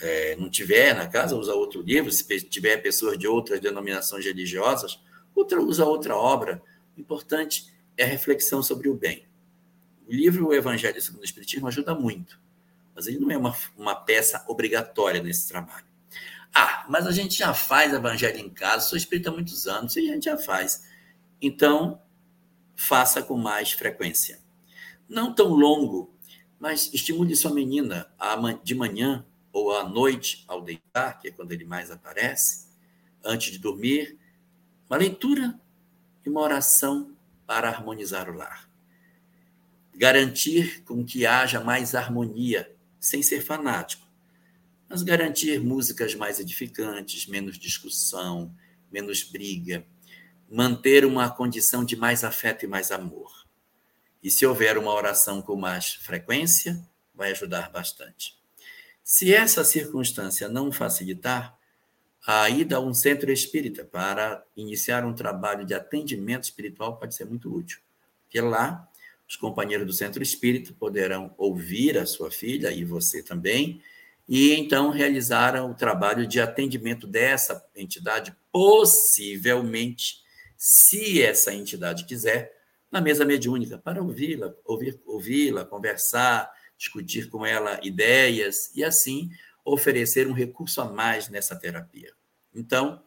é, não tiver na casa, usa outro livro. Se tiver pessoas de outras denominações religiosas, outra usa outra obra. O importante é a reflexão sobre o bem. O livro O Evangelho segundo o Espiritismo ajuda muito, mas ele não é uma, uma peça obrigatória nesse trabalho. Ah, mas a gente já faz Evangelho em casa, sou espírita há muitos anos, e a gente já faz. Então, faça com mais frequência. Não tão longo, mas estimule sua menina de manhã ou à noite, ao deitar, que é quando ele mais aparece, antes de dormir, uma leitura e uma oração para harmonizar o lar. Garantir com que haja mais harmonia, sem ser fanático, mas garantir músicas mais edificantes, menos discussão, menos briga, manter uma condição de mais afeto e mais amor. E se houver uma oração com mais frequência, vai ajudar bastante. Se essa circunstância não facilitar, a ida a um centro espírita para iniciar um trabalho de atendimento espiritual pode ser muito útil. Porque lá, os companheiros do centro espírita poderão ouvir a sua filha e você também, e então realizar o trabalho de atendimento dessa entidade, possivelmente, se essa entidade quiser, na mesa mediúnica, para ouvi-la, ouvir, ouvi-la, conversar, discutir com ela ideias e assim oferecer um recurso a mais nessa terapia. Então,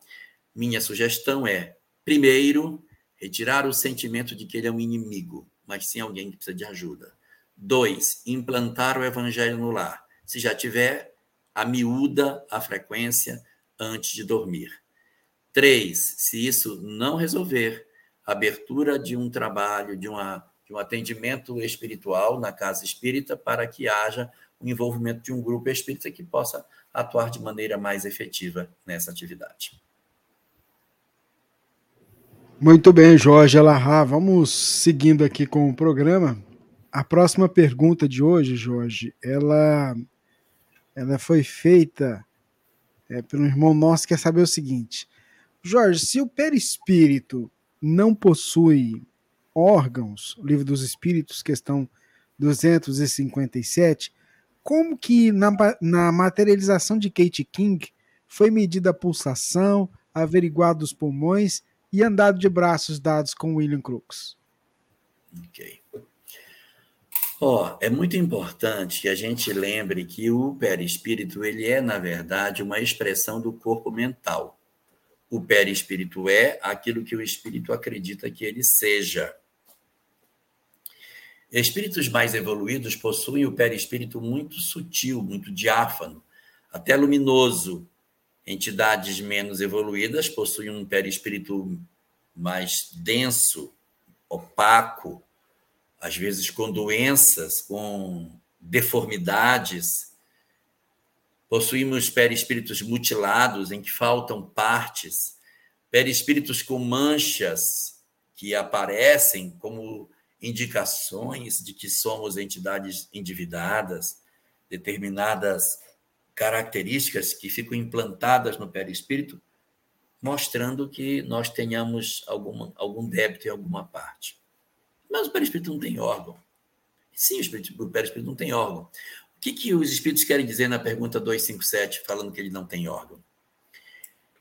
minha sugestão é, primeiro, retirar o sentimento de que ele é um inimigo, mas sim alguém que precisa de ajuda. Dois, implantar o evangelho no lar. Se já tiver, a miúda a frequência antes de dormir. Três, se isso não resolver, abertura de um trabalho, de uma de um atendimento espiritual na casa espírita para que haja o envolvimento de um grupo espírita que possa atuar de maneira mais efetiva nessa atividade. Muito bem, Jorge Alahá. Vamos seguindo aqui com o programa. A próxima pergunta de hoje, Jorge, ela, ela foi feita é, pelo irmão nosso que quer saber o seguinte. Jorge, se o perispírito não possui órgãos, livro dos Espíritos, questão 257, como que na, na materialização de Kate King foi medida a pulsação, averiguado os pulmões e andado de braços dados com William Crookes? Ok. oh, é muito importante que a gente lembre que o perispírito ele é, na verdade, uma expressão do corpo mental. O perispírito é aquilo que o espírito acredita que ele seja. Espíritos mais evoluídos possuem o perispírito muito sutil, muito diáfano, até luminoso. Entidades menos evoluídas possuem um perispírito mais denso, opaco, às vezes com doenças, com deformidades. Possuímos perispíritos mutilados, em que faltam partes, perispíritos com manchas que aparecem como indicações de que somos entidades endividadas, determinadas características que ficam implantadas no perispírito, mostrando que nós tenhamos alguma, algum débito em alguma parte. Mas o perispírito não tem órgão. Sim, o, perispírito não tem órgão. O que, que os espíritos querem dizer na pergunta 257, falando que ele não tem órgão?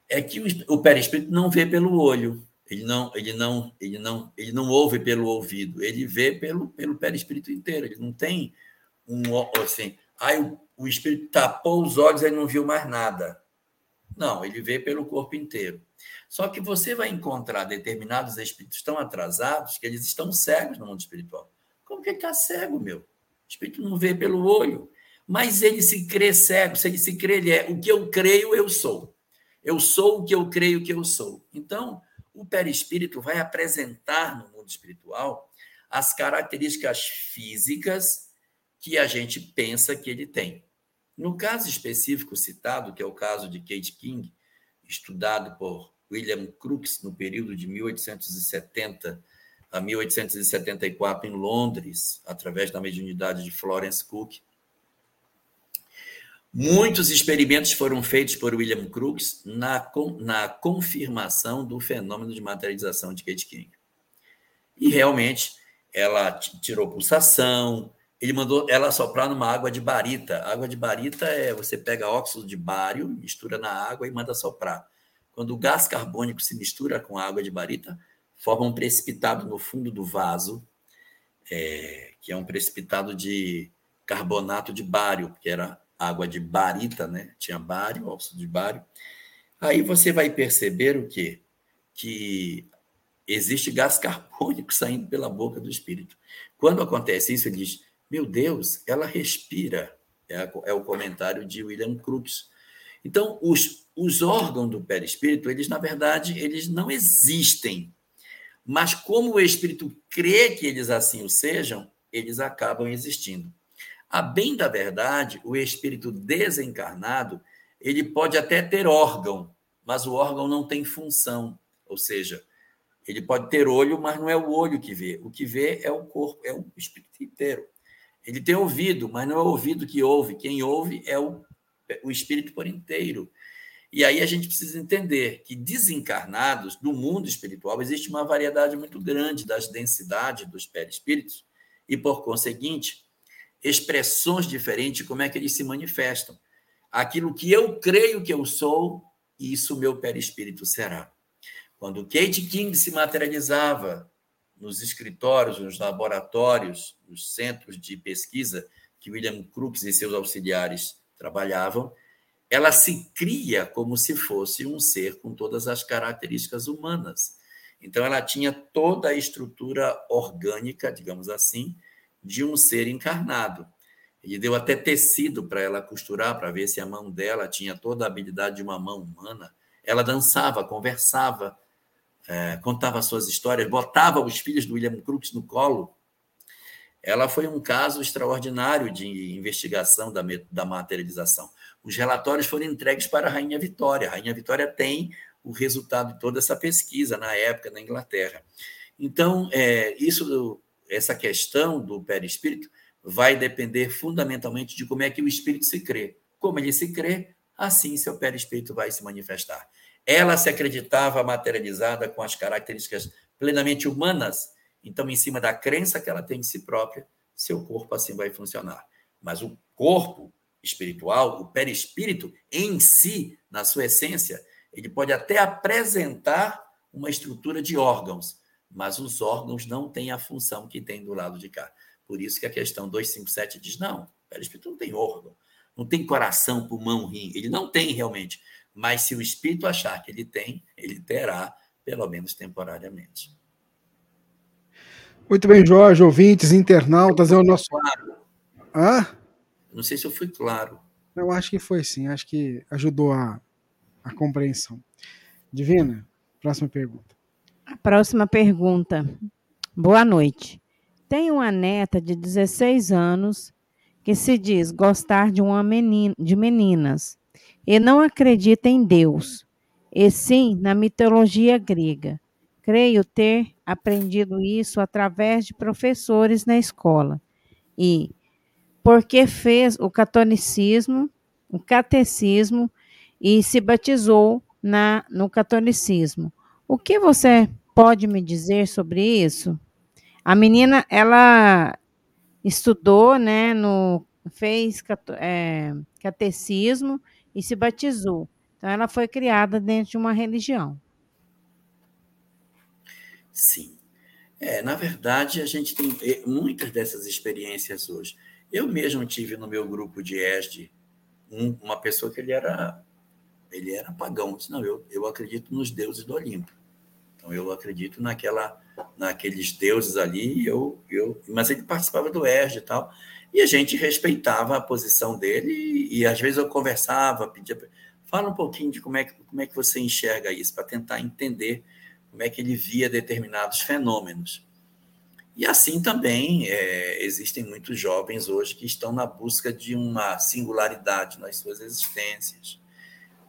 É que o perispírito não vê pelo olho, ele não, ele não, ele não, ele não ouve pelo ouvido, ele vê pelo pelo perispírito inteiro. Ele não tem um assim, aí o, o espírito tapou os olhos e não viu mais nada. Não, ele vê pelo corpo inteiro. Só que você vai encontrar determinados espíritos tão atrasados que eles estão cegos no mundo espiritual. Como que está cego, meu? O espírito não vê pelo olho. Mas ele se crê cego, se ele se crê, ele é o que eu creio, eu sou. Eu sou o que eu creio que eu sou. Então, o perispírito vai apresentar no mundo espiritual as características físicas que a gente pensa que ele tem. No caso específico citado, que é o caso de Kate King, estudado por William Crookes no período de 1870 a 1874 em Londres, através da mediunidade de Florence Cook, Muitos experimentos foram feitos por William Crookes na, na confirmação do fenômeno de materialização de Kate King. E realmente ela tirou pulsação, ele mandou ela soprar numa água de barita. água de barita é você pega óxido de bário, mistura na água e manda soprar. Quando o gás carbônico se mistura com a água de barita, forma um precipitado no fundo do vaso, é, que é um precipitado de carbonato de bário, que era água de barita, né? Tinha bário, óxido de bário. Aí você vai perceber o quê? Que existe gás carbônico saindo pela boca do espírito. Quando acontece isso, ele diz: Meu Deus, ela respira. É, é o comentário de William Crookes. Então, os, os órgãos do perispírito, eles, na verdade, eles não existem. Mas como o espírito crê que eles assim o sejam, eles acabam existindo. A bem da verdade, o espírito desencarnado, ele pode até ter órgão, mas o órgão não tem função. Ou seja, ele pode ter olho, mas não é o olho que vê. O que vê é o corpo, é o espírito inteiro. Ele tem ouvido, mas não é o ouvido que ouve. Quem ouve é o, o espírito por inteiro. E aí a gente precisa entender que desencarnados do mundo espiritual existe uma variedade muito grande das densidades dos perispíritos e, por conseguinte, expressões diferentes, como é que eles se manifestam. Aquilo que eu creio que eu sou, isso meu perispírito será. Quando Kate King se materializava nos escritórios, nos laboratórios, nos centros de pesquisa que William Crookes e seus auxiliares trabalhavam, ela se cria como se fosse um ser com todas as características humanas. Então, ela tinha toda a estrutura orgânica, digamos assim, de um ser encarnado. Ele deu até tecido para ela costurar, para ver se a mão dela tinha toda a habilidade de uma mão humana. Ela dançava, conversava, é, contava suas histórias, botava os filhos do William Crookes no colo. Ela foi um caso extraordinário de investigação da, da materialização. Os relatórios foram entregues para a Rainha Vitória. A Rainha Vitória tem o resultado de toda essa pesquisa na época na Inglaterra. Então, é, isso, essa questão do perispírito vai depender fundamentalmente de como é que o espírito se crê. Como ele se crê, assim seu perispírito vai se manifestar. Ela se acreditava materializada com as características plenamente humanas, então, em cima da crença que ela tem em si própria, seu corpo assim vai funcionar. Mas o corpo espiritual, o perispírito em si, na sua essência, ele pode até apresentar uma estrutura de órgãos, mas os órgãos não têm a função que tem do lado de cá. Por isso que a questão 257 diz: não, o perispírito não tem órgão, não tem coração, pulmão, rim, ele não tem realmente. Mas se o espírito achar que ele tem, ele terá, pelo menos temporariamente. Muito bem, Jorge, ouvintes, internautas, é o nosso. Claro. Hã? Não sei se eu fui claro. Eu acho que foi sim, acho que ajudou a, a compreensão. Divina, próxima pergunta. A próxima pergunta. Boa noite. Tenho uma neta de 16 anos que se diz gostar de uma menina, de meninas e não acredita em Deus, e sim na mitologia grega. Creio ter aprendido isso através de professores na escola. E porque fez o catolicismo, o catecismo e se batizou na no catolicismo. O que você pode me dizer sobre isso? A menina, ela estudou, né, no fez é, catecismo e se batizou. Então, ela foi criada dentro de uma religião. Sim. É, na verdade, a gente tem eh, muitas dessas experiências hoje. Eu mesmo tive no meu grupo de ESD um, uma pessoa que ele era ele era pagão. Disse, não, eu, eu acredito nos deuses do Olimpo. Então, eu acredito naquela, naqueles deuses ali, eu, eu, mas ele participava do ESD e tal. E a gente respeitava a posição dele e, e às vezes eu conversava, pedia, fala um pouquinho de como é que, como é que você enxerga isso, para tentar entender como é que ele via determinados fenômenos. E assim também é, existem muitos jovens hoje que estão na busca de uma singularidade nas suas existências.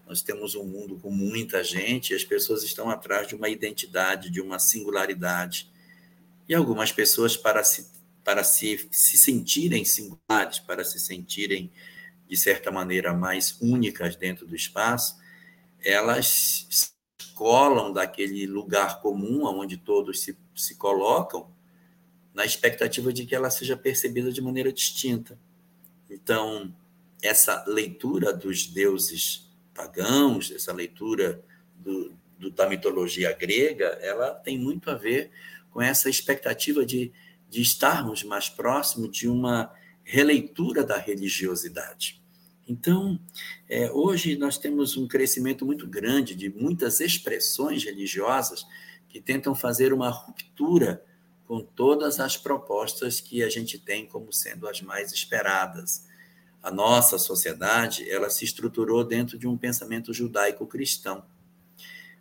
Nós temos um mundo com muita gente e as pessoas estão atrás de uma identidade, de uma singularidade. E algumas pessoas, para se para se, se sentirem singulares, para se sentirem, de certa maneira, mais únicas dentro do espaço, elas se colam daquele lugar comum onde todos se, se colocam, na expectativa de que ela seja percebida de maneira distinta. Então, essa leitura dos deuses pagãos, essa leitura do, do, da mitologia grega, ela tem muito a ver com essa expectativa de, de estarmos mais próximos de uma releitura da religiosidade. Então, é, hoje nós temos um crescimento muito grande de muitas expressões religiosas que tentam fazer uma ruptura com todas as propostas que a gente tem como sendo as mais esperadas. A nossa sociedade, ela se estruturou dentro de um pensamento judaico-cristão.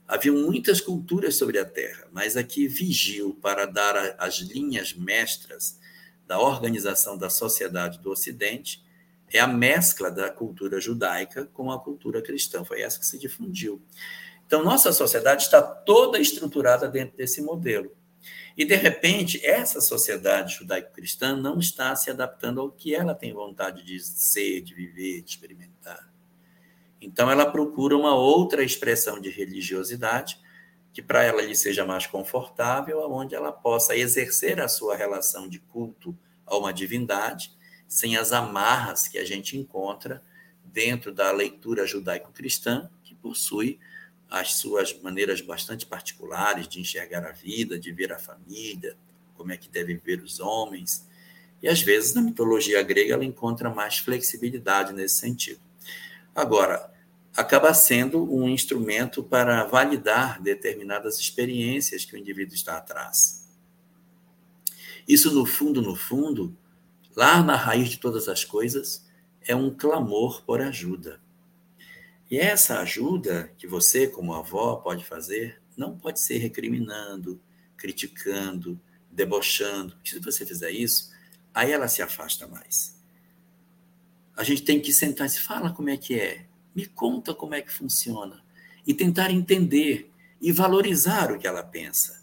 Havia muitas culturas sobre a Terra, mas aqui vigiu para dar as linhas mestras da organização da sociedade do Ocidente é a mescla da cultura judaica com a cultura cristã. Foi essa que se difundiu. Então, nossa sociedade está toda estruturada dentro desse modelo. E, de repente, essa sociedade judaico-cristã não está se adaptando ao que ela tem vontade de ser, de viver, de experimentar. Então, ela procura uma outra expressão de religiosidade que para ela lhe seja mais confortável, onde ela possa exercer a sua relação de culto a uma divindade, sem as amarras que a gente encontra dentro da leitura judaico-cristã, que possui as suas maneiras bastante particulares de enxergar a vida, de ver a família, como é que devem ver os homens. E às vezes na mitologia grega ela encontra mais flexibilidade nesse sentido. Agora, acaba sendo um instrumento para validar determinadas experiências que o indivíduo está atrás. Isso, no fundo, no fundo, lá na raiz de todas as coisas, é um clamor por ajuda. E essa ajuda que você, como avó, pode fazer, não pode ser recriminando, criticando, debochando. Se você fizer isso, aí ela se afasta mais. A gente tem que sentar e se fala como é que é, me conta como é que funciona e tentar entender e valorizar o que ela pensa.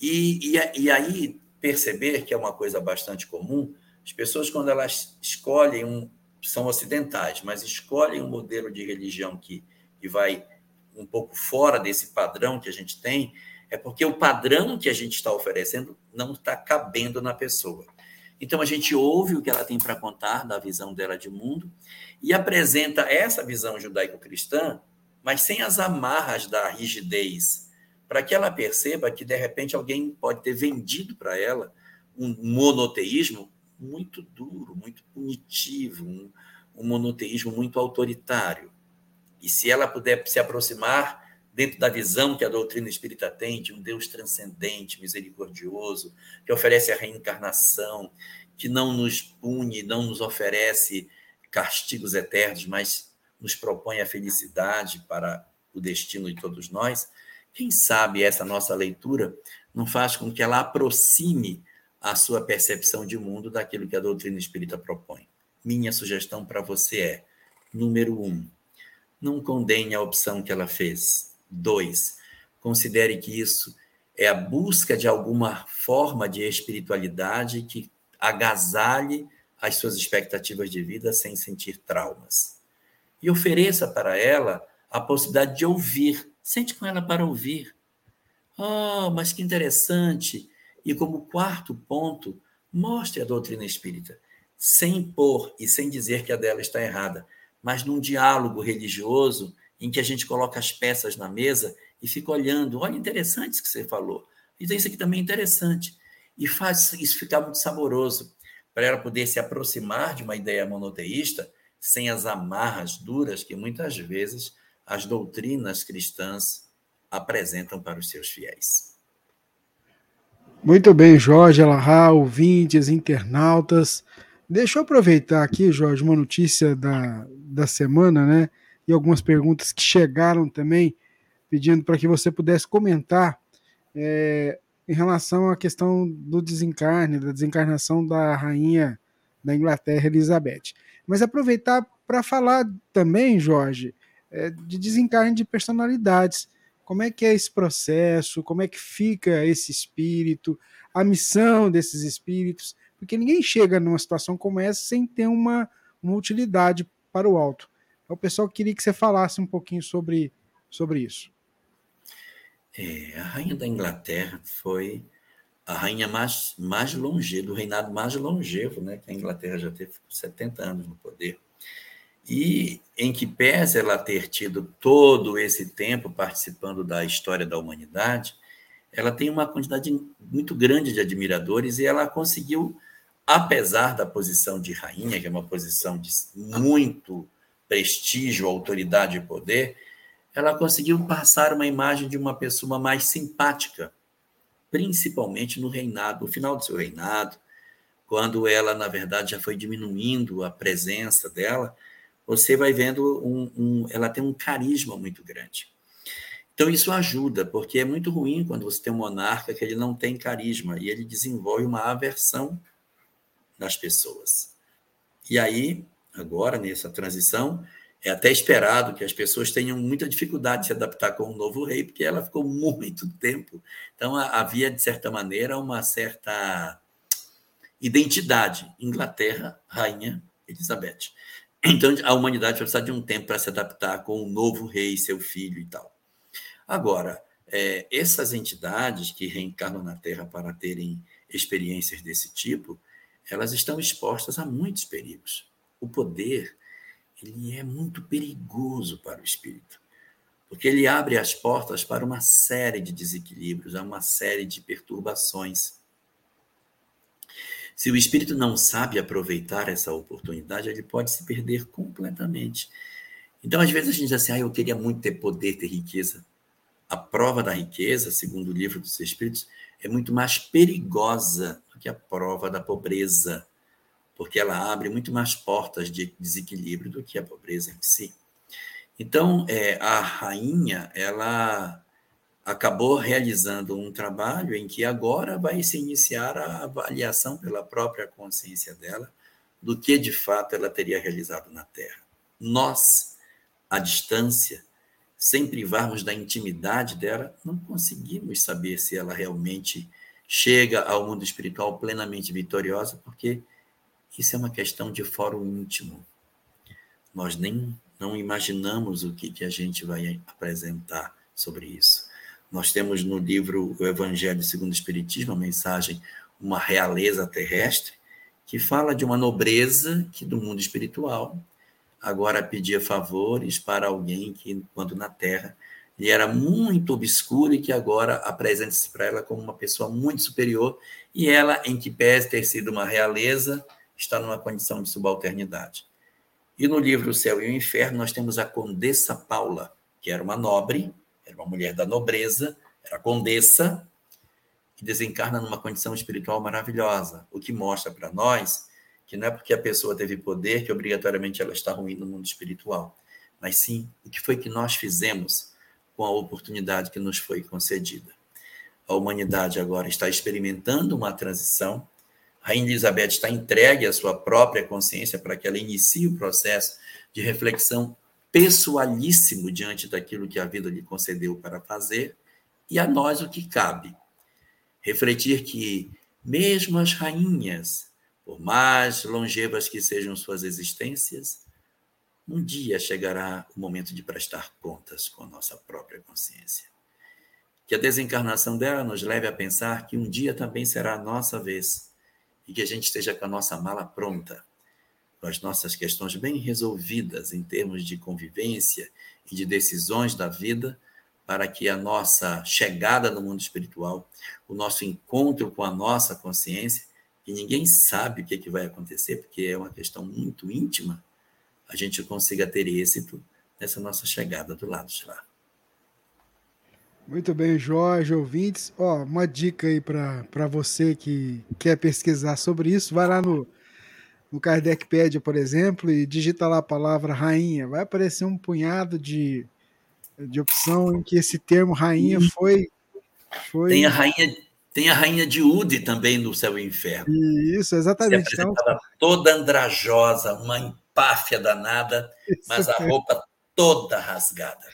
E, e, e aí perceber que é uma coisa bastante comum, as pessoas quando elas escolhem um, são ocidentais, mas escolhem um modelo de religião que, que vai um pouco fora desse padrão que a gente tem, é porque o padrão que a gente está oferecendo não está cabendo na pessoa. Então a gente ouve o que ela tem para contar da visão dela de mundo e apresenta essa visão judaico-cristã, mas sem as amarras da rigidez, para que ela perceba que de repente alguém pode ter vendido para ela um monoteísmo muito duro, muito punitivo, um, um monoteísmo muito autoritário. E se ela puder se aproximar dentro da visão que a doutrina espírita tem de um Deus transcendente, misericordioso, que oferece a reencarnação, que não nos pune, não nos oferece castigos eternos, mas nos propõe a felicidade para o destino de todos nós. Quem sabe essa nossa leitura não faz com que ela aproxime a sua percepção de mundo daquilo que a doutrina espírita propõe. Minha sugestão para você é: número um, não condene a opção que ela fez. Dois, considere que isso é a busca de alguma forma de espiritualidade que agasalhe as suas expectativas de vida sem sentir traumas. E ofereça para ela a possibilidade de ouvir. Sente com ela para ouvir. Oh, mas que interessante! E como quarto ponto, mostre a doutrina espírita, sem impor e sem dizer que a dela está errada, mas num diálogo religioso em que a gente coloca as peças na mesa e fica olhando. Olha, interessante isso que você falou. Então, isso aqui também é interessante. E faz isso ficar muito saboroso, para ela poder se aproximar de uma ideia monoteísta sem as amarras duras que muitas vezes as doutrinas cristãs apresentam para os seus fiéis. Muito bem, Jorge Alahá, ouvintes, internautas. Deixa eu aproveitar aqui, Jorge, uma notícia da, da semana, né? E algumas perguntas que chegaram também, pedindo para que você pudesse comentar é, em relação à questão do desencarne, da desencarnação da rainha da Inglaterra, Elizabeth. Mas aproveitar para falar também, Jorge, é, de desencarne de personalidades. Como é que é esse processo? Como é que fica esse espírito? A missão desses espíritos? Porque ninguém chega numa situação como essa sem ter uma, uma utilidade para o alto. Então, o pessoal queria que você falasse um pouquinho sobre, sobre isso. É, a rainha da Inglaterra foi a rainha mais, mais longeva, do reinado mais longevo, né, que a Inglaterra já teve 70 anos no poder. E em que pese ela ter tido todo esse tempo participando da história da humanidade, ela tem uma quantidade muito grande de admiradores e ela conseguiu, apesar da posição de rainha, que é uma posição de muito prestígio, autoridade e poder, ela conseguiu passar uma imagem de uma pessoa mais simpática, principalmente no reinado, no final do seu reinado, quando ela, na verdade, já foi diminuindo a presença dela, você vai vendo um, um, ela tem um carisma muito grande. Então isso ajuda, porque é muito ruim quando você tem um monarca que ele não tem carisma e ele desenvolve uma aversão nas pessoas. E aí, agora nessa transição, é até esperado que as pessoas tenham muita dificuldade de se adaptar com o novo rei, porque ela ficou muito tempo. Então havia de certa maneira uma certa identidade. Inglaterra, rainha Elizabeth. Então, a humanidade vai precisar de um tempo para se adaptar com o novo rei, seu filho e tal. Agora, é, essas entidades que reencarnam na Terra para terem experiências desse tipo, elas estão expostas a muitos perigos. O poder, ele é muito perigoso para o espírito, porque ele abre as portas para uma série de desequilíbrios, a uma série de perturbações. Se o espírito não sabe aproveitar essa oportunidade, ele pode se perder completamente. Então, às vezes a gente diz assim: ah, eu queria muito ter poder, ter riqueza. A prova da riqueza, segundo o livro dos Espíritos, é muito mais perigosa do que a prova da pobreza, porque ela abre muito mais portas de desequilíbrio do que a pobreza em si. Então, é, a rainha, ela acabou realizando um trabalho em que agora vai se iniciar a avaliação pela própria consciência dela do que de fato ela teria realizado na Terra. Nós, à distância, sem privarmos da intimidade dela, não conseguimos saber se ela realmente chega ao mundo espiritual plenamente vitoriosa, porque isso é uma questão de fórum íntimo. Nós nem não imaginamos o que, que a gente vai apresentar sobre isso. Nós temos no livro O Evangelho segundo o Espiritismo, a mensagem Uma Realeza Terrestre, que fala de uma nobreza que do mundo espiritual agora pedia favores para alguém que, quando na Terra, lhe era muito obscuro e que agora apresenta-se para ela como uma pessoa muito superior e ela, em que pese ter sido uma realeza, está numa condição de subalternidade. E no livro O Céu e o Inferno, nós temos a Condessa Paula, que era uma nobre, era uma mulher da nobreza, era condessa, que desencarna numa condição espiritual maravilhosa, o que mostra para nós que não é porque a pessoa teve poder que obrigatoriamente ela está ruim no mundo espiritual, mas sim o que foi que nós fizemos com a oportunidade que nos foi concedida. A humanidade agora está experimentando uma transição. A Rainha Elizabeth está entregue à sua própria consciência para que ela inicie o processo de reflexão pessoalíssimo diante daquilo que a vida lhe concedeu para fazer, e a nós o que cabe. Refletir que, mesmo as rainhas, por mais longevas que sejam suas existências, um dia chegará o momento de prestar contas com a nossa própria consciência. Que a desencarnação dela nos leve a pensar que um dia também será a nossa vez e que a gente esteja com a nossa mala pronta com as nossas questões bem resolvidas em termos de convivência e de decisões da vida, para que a nossa chegada no mundo espiritual, o nosso encontro com a nossa consciência, que ninguém sabe o que, é que vai acontecer, porque é uma questão muito íntima, a gente consiga ter êxito nessa nossa chegada do lado de lá. Muito bem, Jorge, ouvintes. Ó, uma dica aí para você que quer pesquisar sobre isso, vai lá no no Kardecpedia, por exemplo, e digita lá a palavra rainha, vai aparecer um punhado de, de opção em que esse termo rainha foi, foi. Tem a rainha, tem a rainha de Ude também no Céu e Inferno. Isso, exatamente. Se então, toda andrajosa, uma empáfia danada, mas a roupa toda rasgada.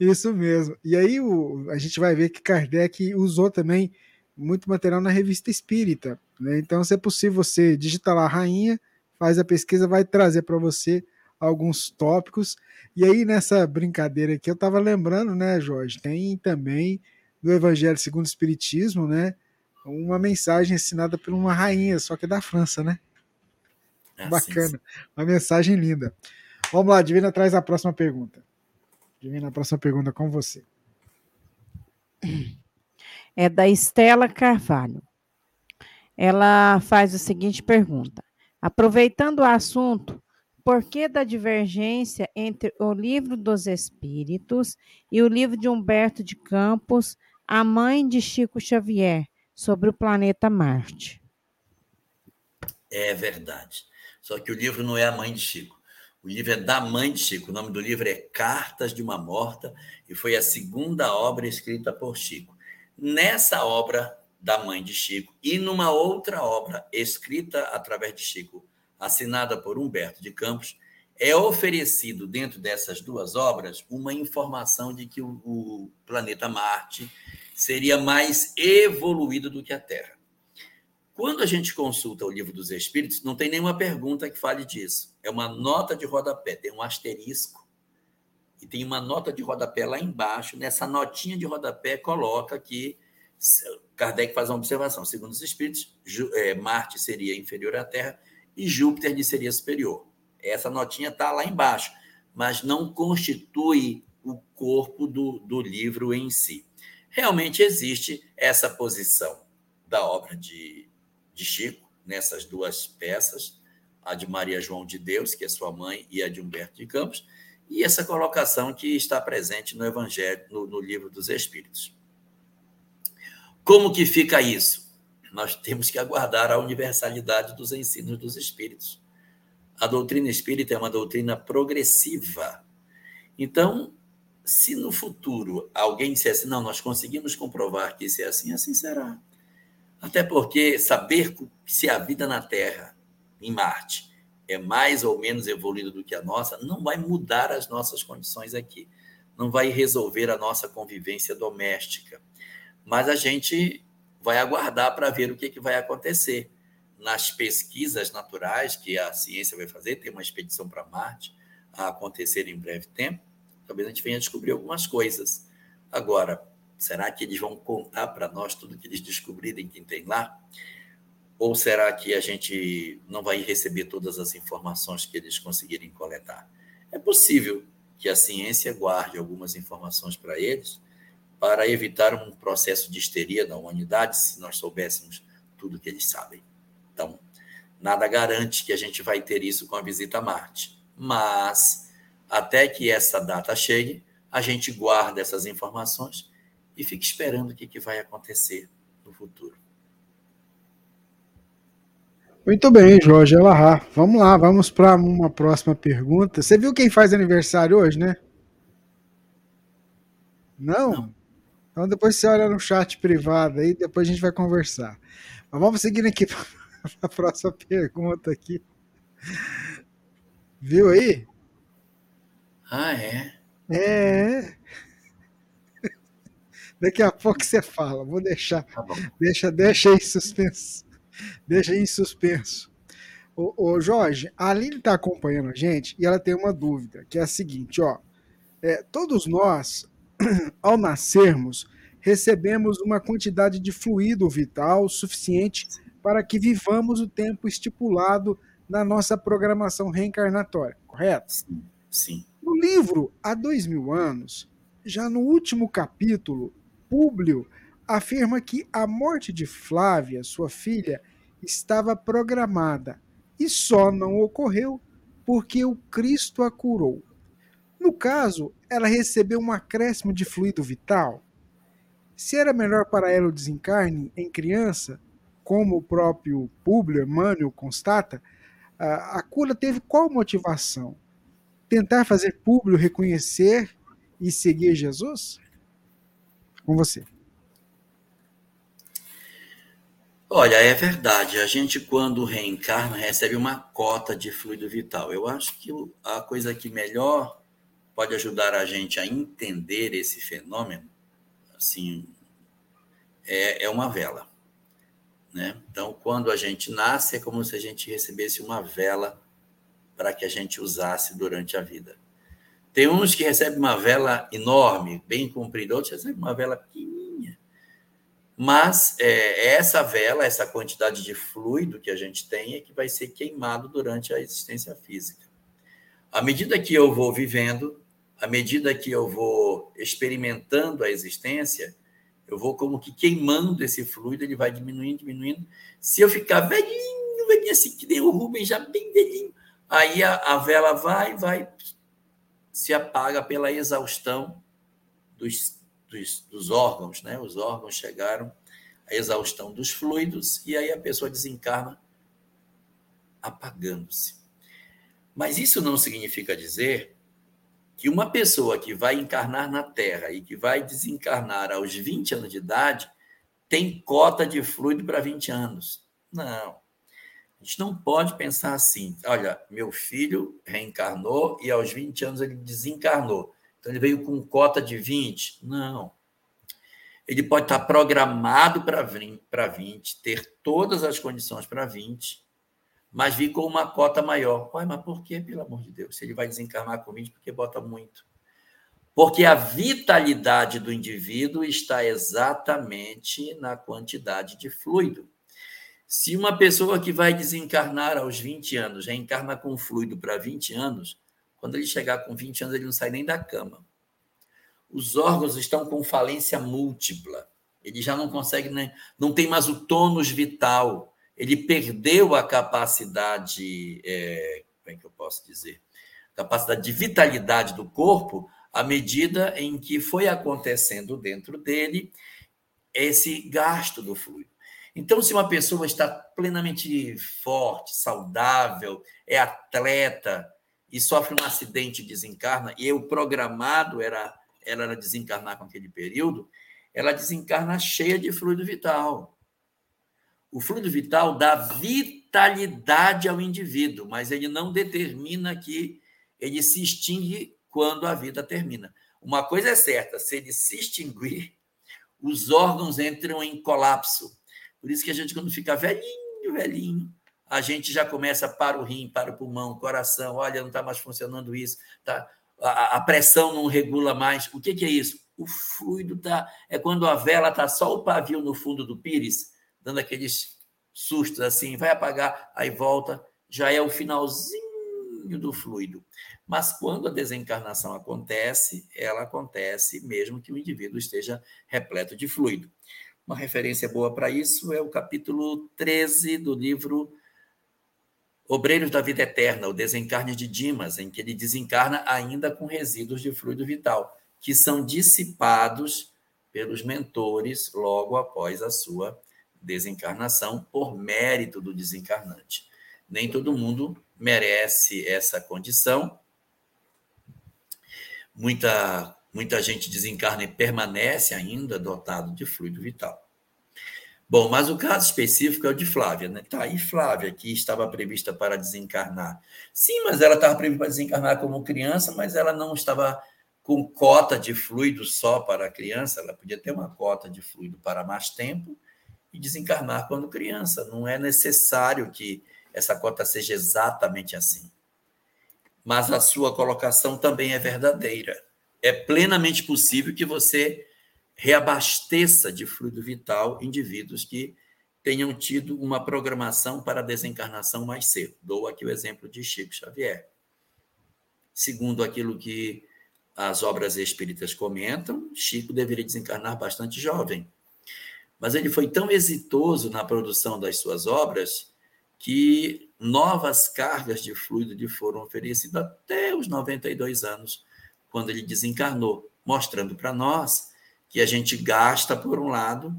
Isso mesmo. E aí o, a gente vai ver que Kardec usou também muito material na revista Espírita. Né? Então, se é possível você digitar lá rainha, faz a pesquisa, vai trazer para você alguns tópicos. E aí, nessa brincadeira aqui, eu estava lembrando, né, Jorge? Tem também no Evangelho segundo o Espiritismo, né? uma mensagem assinada por uma rainha, só que é da França, né? É assim, Bacana. Uma mensagem linda. Vamos lá, Divina, traz a próxima pergunta. Divina, a próxima pergunta com você. É da Estela Carvalho. Ela faz a seguinte pergunta: Aproveitando o assunto, por que da divergência entre o livro dos Espíritos e o livro de Humberto de Campos, a mãe de Chico Xavier, sobre o planeta Marte? É verdade. Só que o livro não é a mãe de Chico. O livro é da mãe de Chico. O nome do livro é Cartas de uma Morta e foi a segunda obra escrita por Chico. Nessa obra da mãe de Chico e numa outra obra escrita através de Chico, assinada por Humberto de Campos, é oferecido dentro dessas duas obras uma informação de que o, planeta Marte seria mais evoluído do que a Terra. Quando a gente consulta o livro dos Espíritos, não tem nenhuma pergunta que fale disso. É uma nota de rodapé, tem um asterisco e tem uma nota de rodapé lá embaixo. Nessa notinha de rodapé coloca que Kardec faz uma observação. Segundo os Espíritos, é, Marte seria inferior à Terra e Júpiter lhe seria superior. Essa notinha está lá embaixo, mas não constitui o corpo do, do livro em si. Realmente existe essa posição da obra de de Chico, nessas duas peças, a de Maria João de Deus, que é sua mãe, e a de Humberto de Campos, e essa colocação que está presente no Evangelho, no, no livro dos Espíritos. Como que fica isso? Nós temos que aguardar a universalidade dos ensinos dos Espíritos. A doutrina espírita é uma doutrina progressiva. Então, se no futuro alguém dissesse, não, nós conseguimos comprovar que isso é assim, assim será. Até porque saber se a vida na Terra, em Marte, é mais ou menos evoluída do que a nossa, não vai mudar as nossas condições aqui. Não vai resolver a nossa convivência doméstica. Mas a gente vai aguardar para ver o que, que vai acontecer. Nas pesquisas naturais que a ciência vai fazer, tem uma expedição para Marte a acontecer em breve tempo, talvez a gente venha descobrir algumas coisas. Agora, Será que eles vão contar para nós tudo que eles descobrirem que tem lá? Ou será que a gente não vai receber todas as informações que eles conseguirem coletar? É possível que a ciência guarde algumas informações para eles para evitar um processo de histeria da humanidade se nós soubéssemos tudo que eles sabem. Então, nada garante que a gente vai ter isso com a visita a Marte. Mas, até que essa data chegue, a gente guarda essas informações e fique esperando o que, que vai acontecer no futuro. Muito bem, Jorge Elahá. Vamos lá, vamos para uma próxima pergunta. Você viu quem faz aniversário hoje, né? Não? Não? Então depois você olha no chat privado aí, depois a gente vai conversar. Mas vamos seguindo aqui para a próxima pergunta aqui. Viu aí? Ah, é? É. Daqui a pouco você fala. Vou deixar. Tá deixa, deixa em suspenso. Deixa em suspenso. Ô, ô Jorge, a Aline está acompanhando a gente e ela tem uma dúvida, que é a seguinte, ó. É, todos nós, ao nascermos, recebemos uma quantidade de fluido vital suficiente para que vivamos o tempo estipulado na nossa programação reencarnatória, correto? Sim. sim. No livro Há Dois Mil Anos, já no último capítulo, Públio afirma que a morte de Flávia, sua filha, estava programada e só não ocorreu porque o Cristo a curou. No caso, ela recebeu um acréscimo de fluido vital. Se era melhor para ela o desencarne em criança, como o próprio Públio Emmanuel constata, a cura teve qual motivação? Tentar fazer Públio reconhecer e seguir Jesus? Com você. Olha, é verdade. A gente, quando reencarna, recebe uma cota de fluido vital. Eu acho que a coisa que melhor pode ajudar a gente a entender esse fenômeno, assim, é, é uma vela. Né? Então, quando a gente nasce, é como se a gente recebesse uma vela para que a gente usasse durante a vida. Tem uns que recebem uma vela enorme, bem comprida, outros recebem uma vela pequenininha. Mas é, essa vela, essa quantidade de fluido que a gente tem, é que vai ser queimado durante a existência física. À medida que eu vou vivendo, à medida que eu vou experimentando a existência, eu vou como que queimando esse fluido, ele vai diminuindo, diminuindo. Se eu ficar velhinho, velhinho assim, que nem o Rubens, já bem velhinho, aí a, a vela vai, vai, se apaga pela exaustão dos, dos, dos órgãos, né? Os órgãos chegaram à exaustão dos fluidos e aí a pessoa desencarna apagando-se. Mas isso não significa dizer que uma pessoa que vai encarnar na Terra e que vai desencarnar aos 20 anos de idade tem cota de fluido para 20 anos. Não. A gente não pode pensar assim. Olha, meu filho reencarnou e aos 20 anos ele desencarnou. Então ele veio com cota de 20. Não. Ele pode estar programado para 20, ter todas as condições para 20, mas vir com uma cota maior. Ué, mas por quê, pelo amor de Deus? Se ele vai desencarnar com 20, porque bota muito? Porque a vitalidade do indivíduo está exatamente na quantidade de fluido. Se uma pessoa que vai desencarnar aos 20 anos reencarna com fluido para 20 anos, quando ele chegar com 20 anos, ele não sai nem da cama. Os órgãos estão com falência múltipla. Ele já não consegue, nem, não tem mais o tônus vital. Ele perdeu a capacidade, é, como é que eu posso dizer? Capacidade de vitalidade do corpo à medida em que foi acontecendo dentro dele esse gasto do fluido. Então, se uma pessoa está plenamente forte, saudável, é atleta e sofre um acidente e desencarna, e o programado era, era desencarnar com aquele período, ela desencarna cheia de fluido vital. O fluido vital dá vitalidade ao indivíduo, mas ele não determina que ele se extingue quando a vida termina. Uma coisa é certa: se ele se extinguir, os órgãos entram em colapso por isso que a gente, quando fica velhinho, velhinho, a gente já começa para o rim, para o pulmão, coração. Olha, não está mais funcionando isso. Tá? A, a, pressão não regula mais. O que, que é isso? O fluido tá. É quando a vela está só o pavio no fundo do pires, dando aqueles sustos assim, vai apagar, aí volta. Já é o finalzinho do fluido. Mas quando a desencarnação acontece, ela acontece mesmo que o indivíduo esteja repleto de fluido. Uma referência boa para isso é o capítulo 13 do livro Obreiros da Vida Eterna, o desencarne de Dimas, em que ele desencarna ainda com resíduos de fluido vital, que são dissipados pelos mentores logo após a sua desencarnação, por mérito do desencarnante. Nem todo mundo merece essa condição. Muita Muita gente desencarna e permanece ainda dotado de fluido vital. Bom, mas o caso específico é o de Flávia, né? Tá aí Flávia, que estava prevista para desencarnar. Sim, mas ela estava prevista para desencarnar como criança, mas ela não estava com cota de fluido só para a criança, ela podia ter uma cota de fluido para mais tempo e desencarnar quando criança. Não é necessário que essa cota seja exatamente assim. Mas a sua colocação também é verdadeira é plenamente possível que você reabasteça de fluido vital indivíduos que tenham tido uma programação para desencarnação mais cedo. Dou aqui o exemplo de Chico Xavier. Segundo aquilo que as obras espíritas comentam, Chico deveria desencarnar bastante jovem. Mas ele foi tão exitoso na produção das suas obras que novas cargas de fluido lhe foram oferecidas até os 92 anos, quando ele desencarnou, mostrando para nós que a gente gasta por um lado,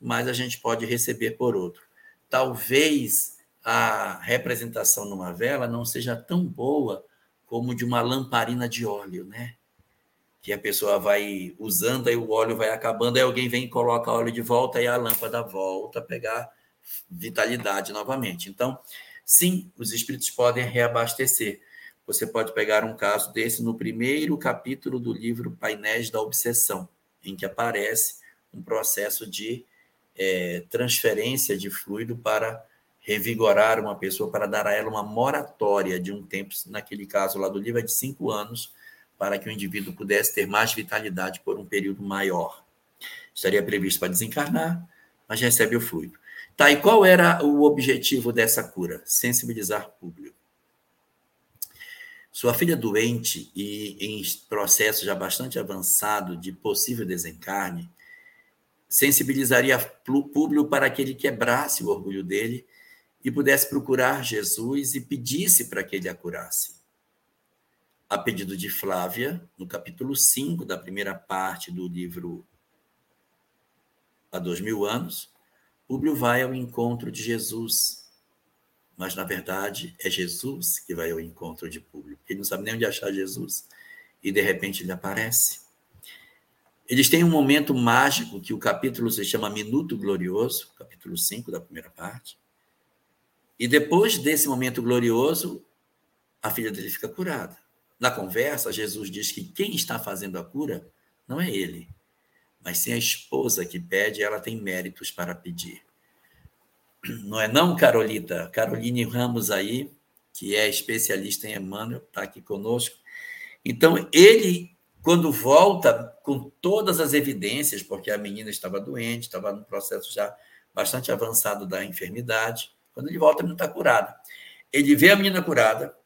mas a gente pode receber por outro. Talvez a representação numa vela não seja tão boa como de uma lamparina de óleo, né? Que a pessoa vai usando, aí o óleo vai acabando, aí alguém vem e coloca óleo de volta e a lâmpada volta a pegar vitalidade novamente. Então, sim, os espíritos podem reabastecer, você pode pegar um caso desse no primeiro capítulo do livro Painéis da Obsessão, em que aparece um processo de é, transferência de fluido para revigorar uma pessoa, para dar a ela uma moratória de um tempo, naquele caso lá do livro é de cinco anos, para que o indivíduo pudesse ter mais vitalidade por um período maior. estaria previsto para desencarnar, mas recebe o fluido. Tá, e qual era o objetivo dessa cura? Sensibilizar público. Sua filha doente e em processo já bastante avançado de possível desencarne, sensibilizaria o público para que ele quebrasse o orgulho dele e pudesse procurar Jesus e pedisse para que ele a curasse. A pedido de Flávia, no capítulo 5 da primeira parte do livro Há Dois Mil Anos, Públio vai ao encontro de Jesus, mas na verdade é Jesus que vai ao encontro de Públio. Ele não sabe nem onde achar Jesus e de repente ele aparece. Eles têm um momento mágico que o capítulo se chama Minuto Glorioso, capítulo 5 da primeira parte, e depois desse momento glorioso, a filha dele fica curada. Na conversa, Jesus diz que quem está fazendo a cura não é ele, mas sim a esposa que pede, ela tem méritos para pedir. Não é não, Carolita? Caroline Ramos aí, que é especialista em Emmanuel, está aqui conosco. Então, ele, quando volta com todas as evidências, porque a menina estava doente, estava num processo já bastante avançado da enfermidade, quando ele volta, ele não está curado. Ele vê a menina curada,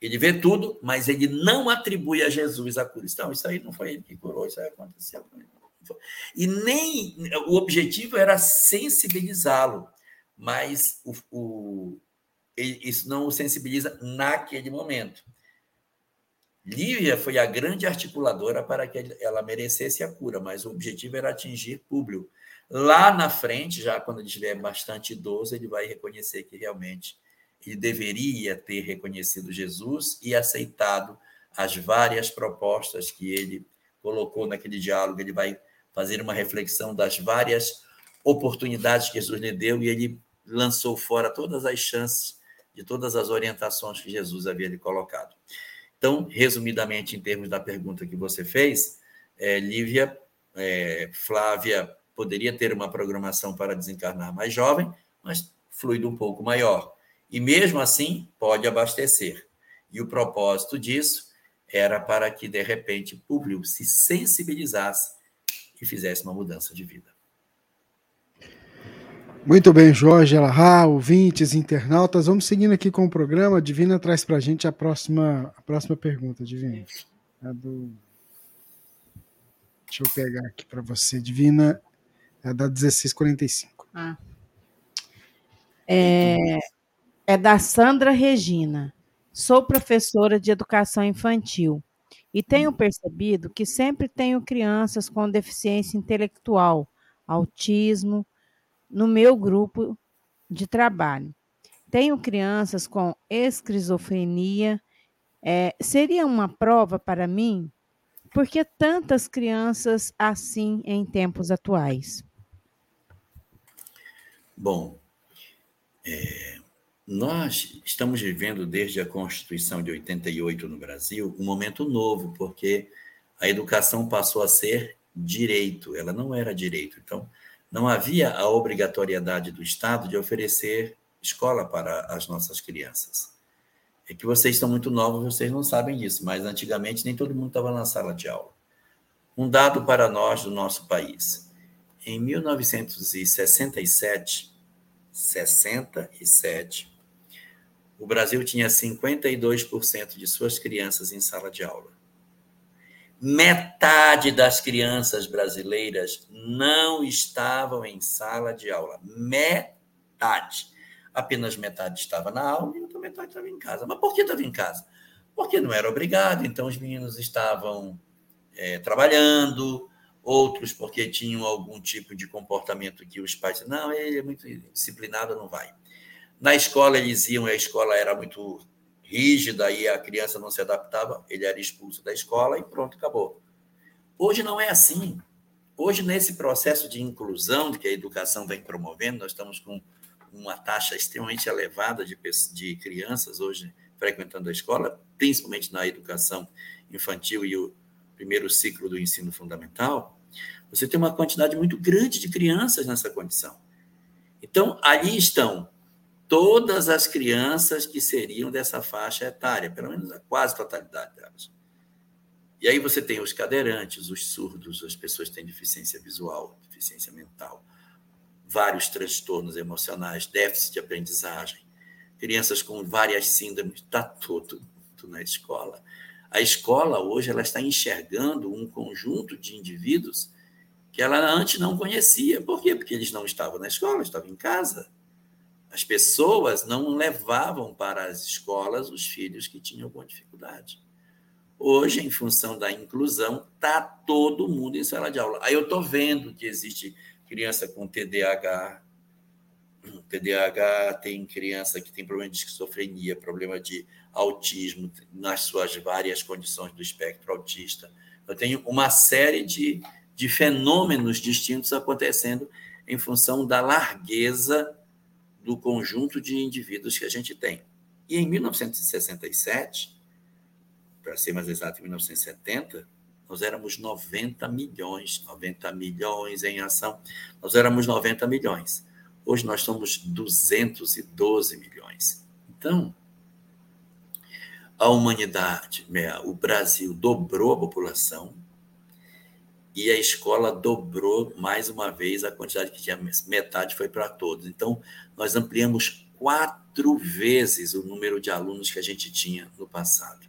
ele vê tudo, mas ele não atribui a Jesus a cura. Então, isso aí não foi ele que curou, isso aí aconteceu. E nem o objetivo era sensibilizá-lo, mas o, o, isso não o sensibiliza naquele momento. Lívia foi a grande articuladora para que ela merecesse a cura, mas o objetivo era atingir público. Lá na frente, já quando ele estiver bastante idoso, ele vai reconhecer que realmente ele deveria ter reconhecido Jesus e aceitado as várias propostas que ele colocou naquele diálogo. Ele vai fazer uma reflexão das várias oportunidades que Jesus lhe deu e ele lançou fora todas as chances de todas as orientações que Jesus havia lhe colocado. Então, resumidamente, em termos da pergunta que você fez, é, Lívia, é, Flávia poderia ter uma programação para desencarnar mais jovem, mas fluido um pouco maior. E mesmo assim, pode abastecer. E o propósito disso era para que, de repente, o público se sensibilizasse e fizesse uma mudança de vida. Muito bem, Jorge Elahá, ouvintes, internautas. Vamos seguindo aqui com o programa. Divina traz para a gente a próxima, a próxima pergunta, Divina. A do... Deixa eu pegar aqui para você, Divina. É da 1645. Ah. É, é da Sandra Regina. Sou professora de educação infantil e tenho percebido que sempre tenho crianças com deficiência intelectual, autismo, no meu grupo de trabalho. Tenho crianças com esquizofrenia. É, seria uma prova para mim? Por que tantas crianças assim em tempos atuais? Bom, é, nós estamos vivendo desde a Constituição de 88 no Brasil um momento novo, porque a educação passou a ser direito, ela não era direito. Então, não havia a obrigatoriedade do Estado de oferecer escola para as nossas crianças. É que vocês estão muito novos, vocês não sabem disso, mas antigamente nem todo mundo estava na sala de aula. Um dado para nós do nosso país. Em 1967, 67, o Brasil tinha 52% de suas crianças em sala de aula. Metade das crianças brasileiras não estavam em sala de aula. Metade. Apenas metade estava na aula e outra metade estava em casa. Mas por que estava em casa? Porque não era obrigado, então os meninos estavam é, trabalhando, outros porque tinham algum tipo de comportamento que os pais não, ele é muito disciplinado, não vai. Na escola eles iam, a escola era muito rígida e a criança não se adaptava, ele era expulso da escola e pronto, acabou. Hoje não é assim. Hoje, nesse processo de inclusão que a educação vem promovendo, nós estamos com uma taxa extremamente elevada de, de crianças hoje frequentando a escola, principalmente na educação infantil e o primeiro ciclo do ensino fundamental, você tem uma quantidade muito grande de crianças nessa condição. Então, ali estão todas as crianças que seriam dessa faixa etária, pelo menos a quase totalidade delas. E aí você tem os cadeirantes, os surdos, as pessoas que têm deficiência visual, deficiência mental, vários transtornos emocionais, déficit de aprendizagem, crianças com várias síndromes, está tudo, tudo na escola. A escola hoje ela está enxergando um conjunto de indivíduos que ela antes não conhecia. Por quê? Porque eles não estavam na escola, estavam em casa. As pessoas não levavam para as escolas os filhos que tinham alguma dificuldade. Hoje, em função da inclusão, está todo mundo em sala de aula. Aí eu estou vendo que existe criança com TDAH, TDAH tem criança que tem problema de esquizofrenia, problema de autismo, nas suas várias condições do espectro autista. Eu tenho uma série de, de fenômenos distintos acontecendo em função da largueza do conjunto de indivíduos que a gente tem. E em 1967, para ser mais exato, em 1970, nós éramos 90 milhões, 90 milhões em ação, nós éramos 90 milhões. Hoje nós somos 212 milhões. Então, a humanidade, né, o Brasil dobrou a população e a escola dobrou mais uma vez a quantidade que tinha, metade foi para todos. Então, nós ampliamos quatro vezes o número de alunos que a gente tinha no passado.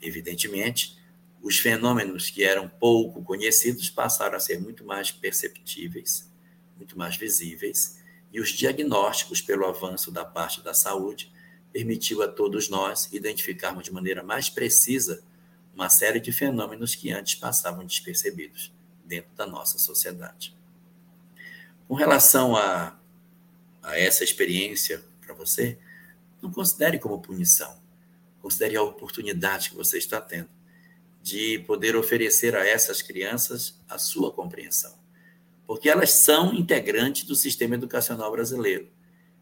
Evidentemente, os fenômenos que eram pouco conhecidos passaram a ser muito mais perceptíveis, muito mais visíveis, e os diagnósticos, pelo avanço da parte da saúde, permitiu a todos nós identificarmos de maneira mais precisa uma série de fenômenos que antes passavam despercebidos dentro da nossa sociedade. Com relação a, a essa experiência para você, não considere como punição, considere a oportunidade que você está tendo de poder oferecer a essas crianças a sua compreensão porque elas são integrantes do sistema educacional brasileiro.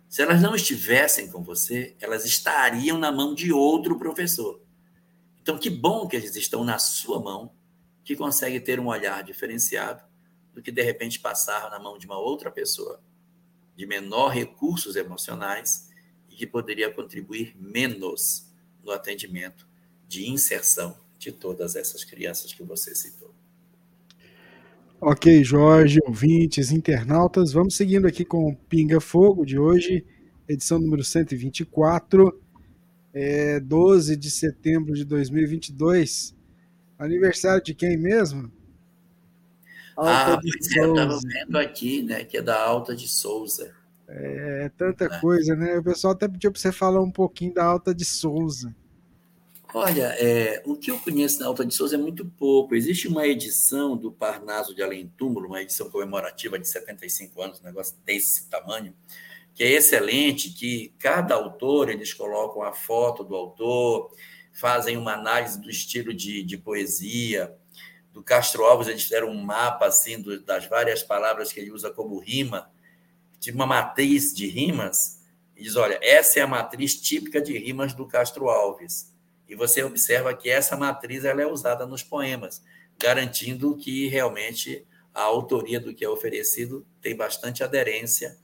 Se elas não estivessem com você, elas estariam na mão de outro professor. Então, que bom que eles estão na sua mão, que consegue ter um olhar diferenciado do que de repente passar na mão de uma outra pessoa de menor recursos emocionais e que poderia contribuir menos no atendimento de inserção de todas essas crianças que você citou. Ok, Jorge, ouvintes, internautas, vamos seguindo aqui com o Pinga Fogo de hoje, edição número 124, é 12 de setembro de 2022. Aniversário de quem mesmo? Alta ah, pois é, eu estava vendo aqui, né, que é da Alta de Souza. É, tanta é. coisa, né? O pessoal até pediu para você falar um pouquinho da Alta de Souza. Olha, é, o que eu conheço da Alta de Souza é muito pouco. Existe uma edição do Parnaso de Além Túmulo, uma edição comemorativa de 75 anos, um negócio desse tamanho, que é excelente, que cada autor, eles colocam a foto do autor, fazem uma análise do estilo de, de poesia. Do Castro Alves, eles fizeram um mapa assim do, das várias palavras que ele usa como rima, de uma matriz de rimas. E diz: olha, essa é a matriz típica de rimas do Castro Alves e você observa que essa matriz ela é usada nos poemas, garantindo que realmente a autoria do que é oferecido tem bastante aderência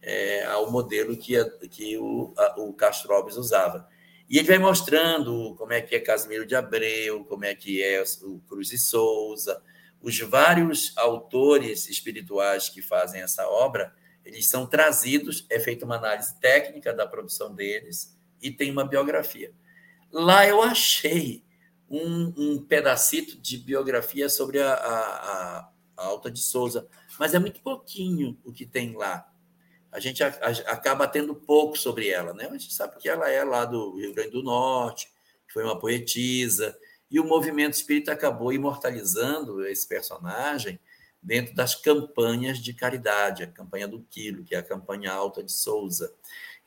é, ao modelo que, que o, a, o Castro Alves usava. E ele vai mostrando como é que é Casimiro de Abreu, como é que é o Cruz e Souza, os vários autores espirituais que fazem essa obra, eles são trazidos, é feita uma análise técnica da produção deles e tem uma biografia. Lá eu achei um, um pedacito de biografia sobre a, a, a, Alta de Souza, mas é muito pouquinho o que tem lá. A gente a, acaba tendo pouco sobre ela, né? A gente sabe que ela é lá do Rio Grande do Norte, foi uma poetisa, e o movimento espírita acabou imortalizando esse personagem dentro das campanhas de caridade, a campanha do Quilo, que é a campanha Alta de Souza,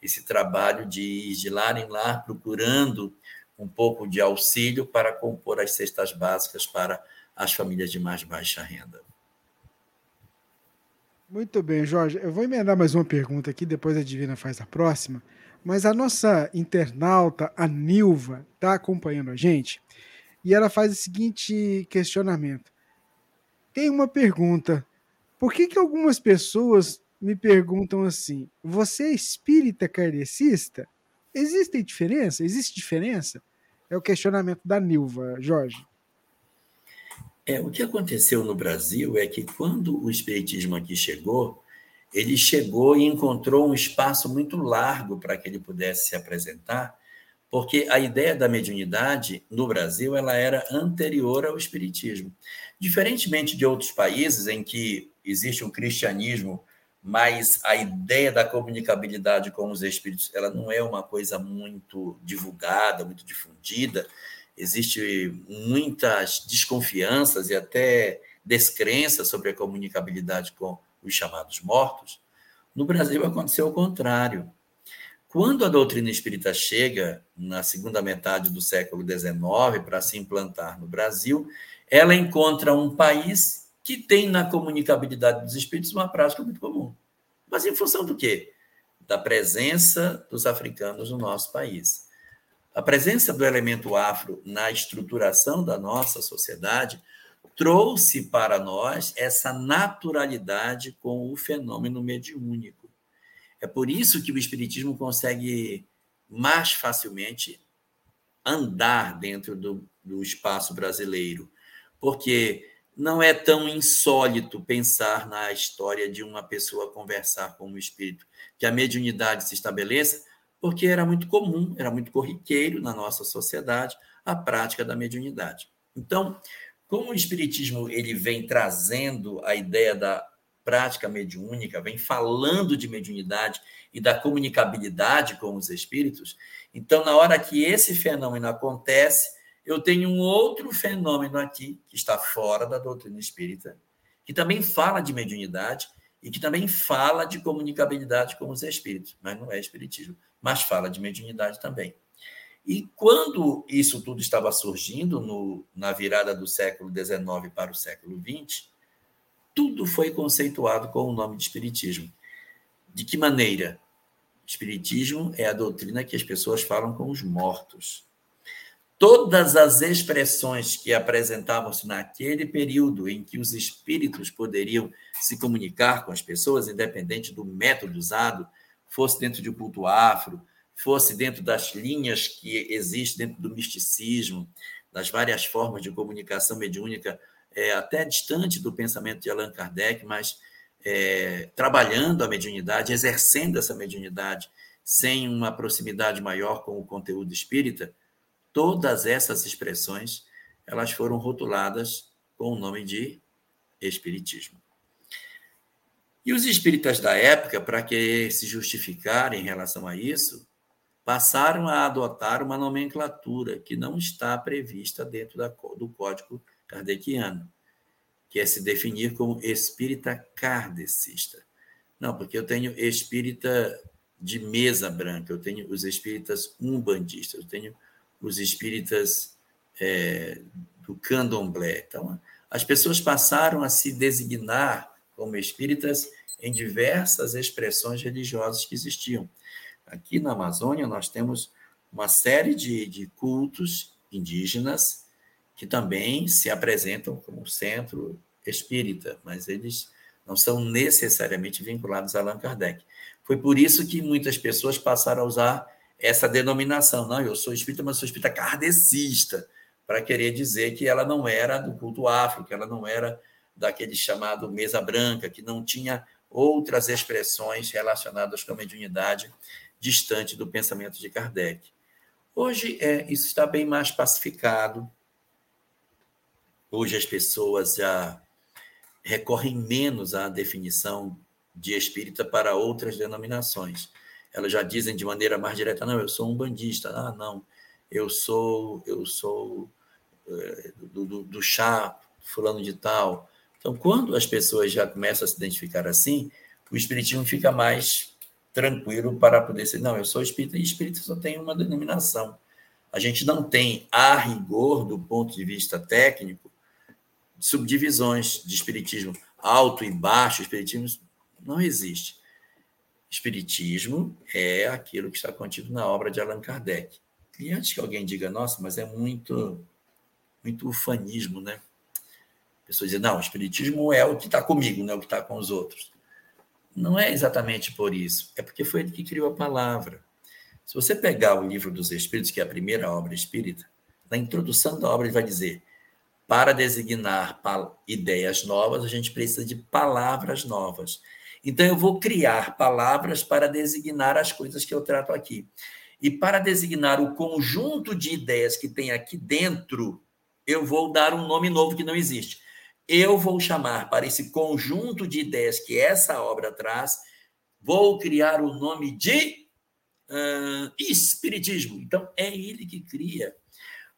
esse trabalho de ir de lar em lar procurando um pouco de auxílio para compor as cestas básicas para as famílias de mais baixa renda. Muito bem, Jorge. Eu vou emendar mais uma pergunta aqui, depois a Divina faz a próxima. Mas a nossa internauta, a Nilva, está acompanhando a gente e ela faz o seguinte questionamento. Tem uma pergunta. Por que, que algumas pessoas me perguntam assim: você é espírita kardecista? Existe diferença? Existe diferença? É o questionamento da Nilva, Jorge. É, o que aconteceu no Brasil é que quando o Espiritismo aqui chegou, ele chegou e encontrou um espaço muito largo para que ele pudesse se apresentar, porque a ideia da mediunidade no Brasil ela era anterior ao Espiritismo. Diferentemente de outros países em que existe um cristianismo, mas a ideia da comunicabilidade com os espíritos ela não é uma coisa muito divulgada, muito difundida. Existe muitas desconfianças e até descrenças sobre a comunicabilidade com os chamados mortos. No Brasil aconteceu o contrário. Quando a doutrina espírita chega na segunda metade do século XIX para se implantar no Brasil, ela encontra um país que tem na comunicabilidade dos espíritos uma prática muito comum. Mas em função do quê? Da presença dos africanos no nosso país. A presença do elemento afro na estruturação da nossa sociedade trouxe para nós essa naturalidade com o fenômeno mediúnico. É por isso que o Espiritismo consegue mais facilmente andar dentro do, do espaço brasileiro, porque não é tão insólito pensar na história de uma pessoa conversar com um espírito, que a mediunidade se estabeleça, porque era muito comum, era muito corriqueiro na nossa sociedade a prática da mediunidade. Então, como o espiritismo ele vem trazendo a ideia da prática mediúnica, vem falando de mediunidade e da comunicabilidade com os espíritos, então, na hora que esse fenômeno acontece, eu tenho um outro fenômeno aqui, que está fora da doutrina espírita, que também fala de mediunidade e que também fala de comunicabilidade com os espíritos, mas não é espiritismo, mas fala de mediunidade também. E quando isso tudo estava surgindo, no, na virada do século XIX para o século XX, tudo foi conceituado com o nome de Espiritismo. De que maneira? Espiritismo é a doutrina que as pessoas falam com os mortos. Todas as expressões que apresentavam-se naquele período em que os espíritos poderiam se comunicar com as pessoas, independente do método usado, fosse dentro de um culto afro, fosse dentro das linhas que existem dentro do misticismo, das várias formas de comunicação mediúnica é, até distante do pensamento de Allan Kardec, mas é, trabalhando a mediunidade, exercendo essa mediunidade sem uma proximidade maior com o conteúdo espírita, todas essas expressões elas foram rotuladas com o nome de espiritismo. E os espíritas da época, para que se justificarem em relação a isso, passaram a adotar uma nomenclatura que não está prevista dentro da, do Código kardeciano, que é se definir como espírita kardecista. Não, porque eu tenho espírita de mesa branca, eu tenho os espíritas umbandistas, eu tenho os espíritas é, do candomblé. Então, as pessoas passaram a se designar como espíritas em diversas expressões religiosas que existiam. Aqui na Amazônia, nós temos uma série de, de cultos indígenas que também se apresentam como centro espírita, mas eles não são necessariamente vinculados a Allan Kardec. Foi por isso que muitas pessoas passaram a usar essa denominação. Não, eu sou espírita, mas sou espírita kardecista, para querer dizer que ela não era do culto afro, que ela não era daquele chamado mesa branca, que não tinha outras expressões relacionadas com a mediunidade distante do pensamento de Kardec. Hoje é, isso está bem mais pacificado, Hoje as pessoas já recorrem menos à definição de espírita para outras denominações. Elas já dizem de maneira mais direta: não, eu sou um bandista. Ah, não, eu sou eu sou é, do, do, do chá fulano de tal. Então, quando as pessoas já começam a se identificar assim, o espiritismo fica mais tranquilo para poder ser, não, eu sou espírita e espírita só tem uma denominação. A gente não tem, a rigor, do ponto de vista técnico, subdivisões de espiritismo alto e baixo, espiritismo não existe. Espiritismo é aquilo que está contido na obra de Allan Kardec. E antes que alguém diga, nossa, mas é muito, muito ufanismo, né? Pessoas dizem, não, o espiritismo é o que está comigo, não é o que está com os outros. Não é exatamente por isso, é porque foi ele que criou a palavra. Se você pegar o livro dos Espíritos, que é a primeira obra espírita, na introdução da obra ele vai dizer: para designar ideias novas, a gente precisa de palavras novas. Então, eu vou criar palavras para designar as coisas que eu trato aqui. E para designar o conjunto de ideias que tem aqui dentro, eu vou dar um nome novo que não existe. Eu vou chamar para esse conjunto de ideias que essa obra traz, vou criar o nome de uh, Espiritismo. Então, é ele que cria.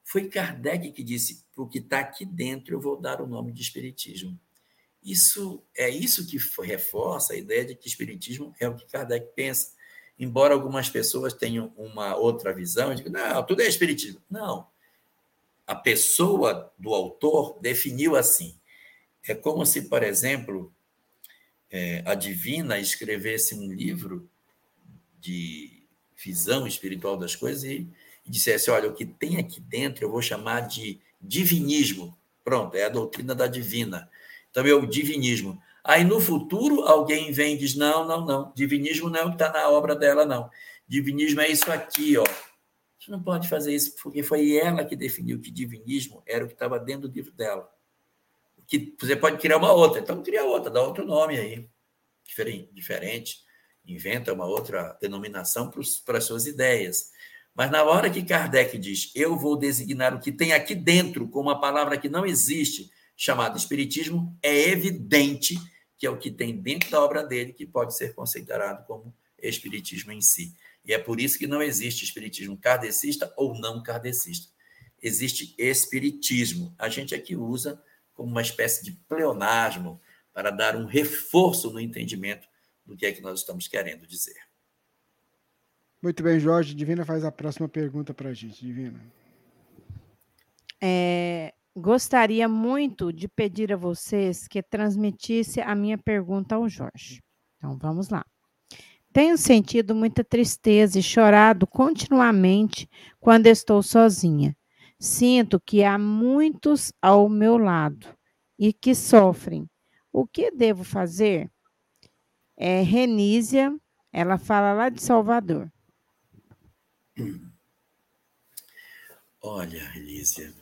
Foi Kardec que disse: para o que está aqui dentro, eu vou dar o nome de Espiritismo. Isso é isso que reforça a ideia de que Espiritismo é o que Kardec pensa. Embora algumas pessoas tenham uma outra visão, que não, tudo é Espiritismo. Não. A pessoa do autor definiu assim. É como se, por exemplo, é, a Divina escrevesse um livro de visão espiritual das coisas e, e dissesse: olha, o que tem aqui dentro eu vou chamar de divinismo. Pronto, é a doutrina da divina. Então, é o divinismo. Aí, no futuro, alguém vem e diz: não, não, não, divinismo não é o que está na obra dela, não. Divinismo é isso aqui, ó. Você não pode fazer isso, porque foi ela que definiu que divinismo era o que estava dentro do livro dela. Que você pode criar uma outra, então cria outra, dá outro nome aí, diferente inventa uma outra denominação para as suas ideias. Mas na hora que Kardec diz, eu vou designar o que tem aqui dentro com uma palavra que não existe, chamada Espiritismo, é evidente que é o que tem dentro da obra dele que pode ser considerado como Espiritismo em si. E é por isso que não existe Espiritismo kardecista ou não kardecista. Existe Espiritismo. A gente aqui usa como uma espécie de pleonasmo para dar um reforço no entendimento do que é que nós estamos querendo dizer. Muito bem, Jorge. Divina faz a próxima pergunta para a gente. Divina. É, gostaria muito de pedir a vocês que transmitisse a minha pergunta ao Jorge. Então, vamos lá. Tenho sentido muita tristeza e chorado continuamente quando estou sozinha. Sinto que há muitos ao meu lado e que sofrem. O que devo fazer? É Renísia, ela fala lá de Salvador. Olha, Elísia,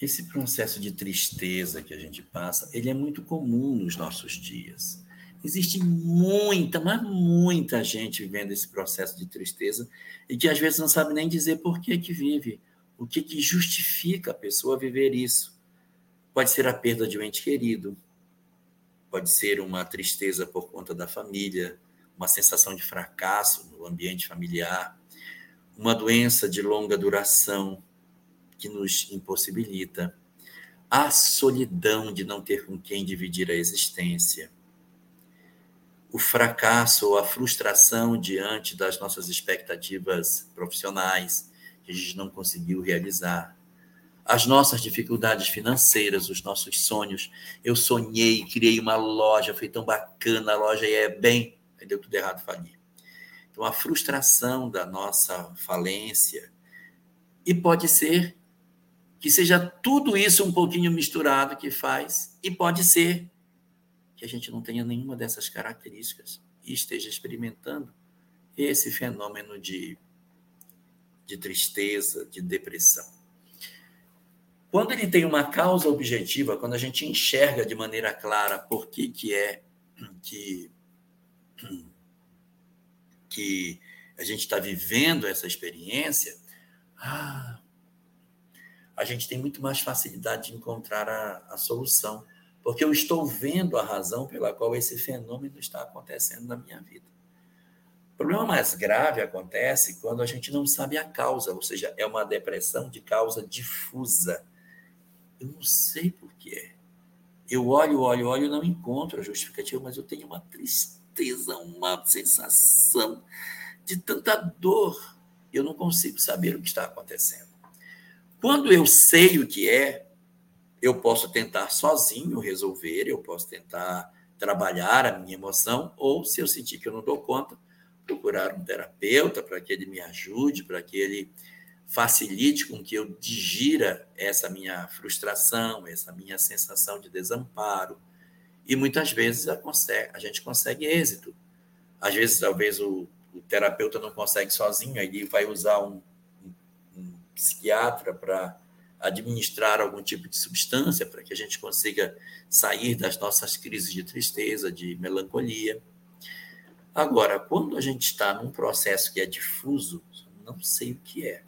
esse processo de tristeza que a gente passa, ele é muito comum nos nossos dias. Existe muita, mas muita gente vivendo esse processo de tristeza e que às vezes não sabe nem dizer por que que vive, o que que justifica a pessoa viver isso. Pode ser a perda de um ente querido, pode ser uma tristeza por conta da família, uma sensação de fracasso no ambiente familiar, uma doença de longa duração que nos impossibilita, a solidão de não ter com quem dividir a existência, o fracasso ou a frustração diante das nossas expectativas profissionais que a gente não conseguiu realizar, as nossas dificuldades financeiras, os nossos sonhos. Eu sonhei, criei uma loja, foi tão bacana, a loja é bem, aí deu tudo errado, fali. Então, a frustração da nossa falência. E pode ser que seja tudo isso um pouquinho misturado que faz, e pode ser que a gente não tenha nenhuma dessas características e esteja experimentando esse fenômeno de, de tristeza, de depressão. Quando ele tem uma causa objetiva, quando a gente enxerga de maneira clara por que, que é que que a gente está vivendo essa experiência, ah, a gente tem muito mais facilidade de encontrar a, a solução, porque eu estou vendo a razão pela qual esse fenômeno está acontecendo na minha vida. O problema mais grave acontece quando a gente não sabe a causa, ou seja, é uma depressão de causa difusa. Eu não sei por quê. Eu olho, olho, olho, não encontro a justificativa, mas eu tenho uma tristeza, uma sensação de tanta dor. Eu não consigo saber o que está acontecendo. Quando eu sei o que é, eu posso tentar sozinho resolver, eu posso tentar trabalhar a minha emoção, ou se eu sentir que eu não dou conta, procurar um terapeuta para que ele me ajude, para que ele facilite com que eu digira essa minha frustração, essa minha sensação de desamparo, e muitas vezes a, gente consegue êxito. Às vezes, talvez o, o terapeuta não consegue sozinho, aí ele vai usar um psiquiatra para administrar algum tipo de substância para que a gente consiga sair das nossas crises de tristeza, de melancolia. Agora, quando a gente está num processo que é difuso, não sei o que é.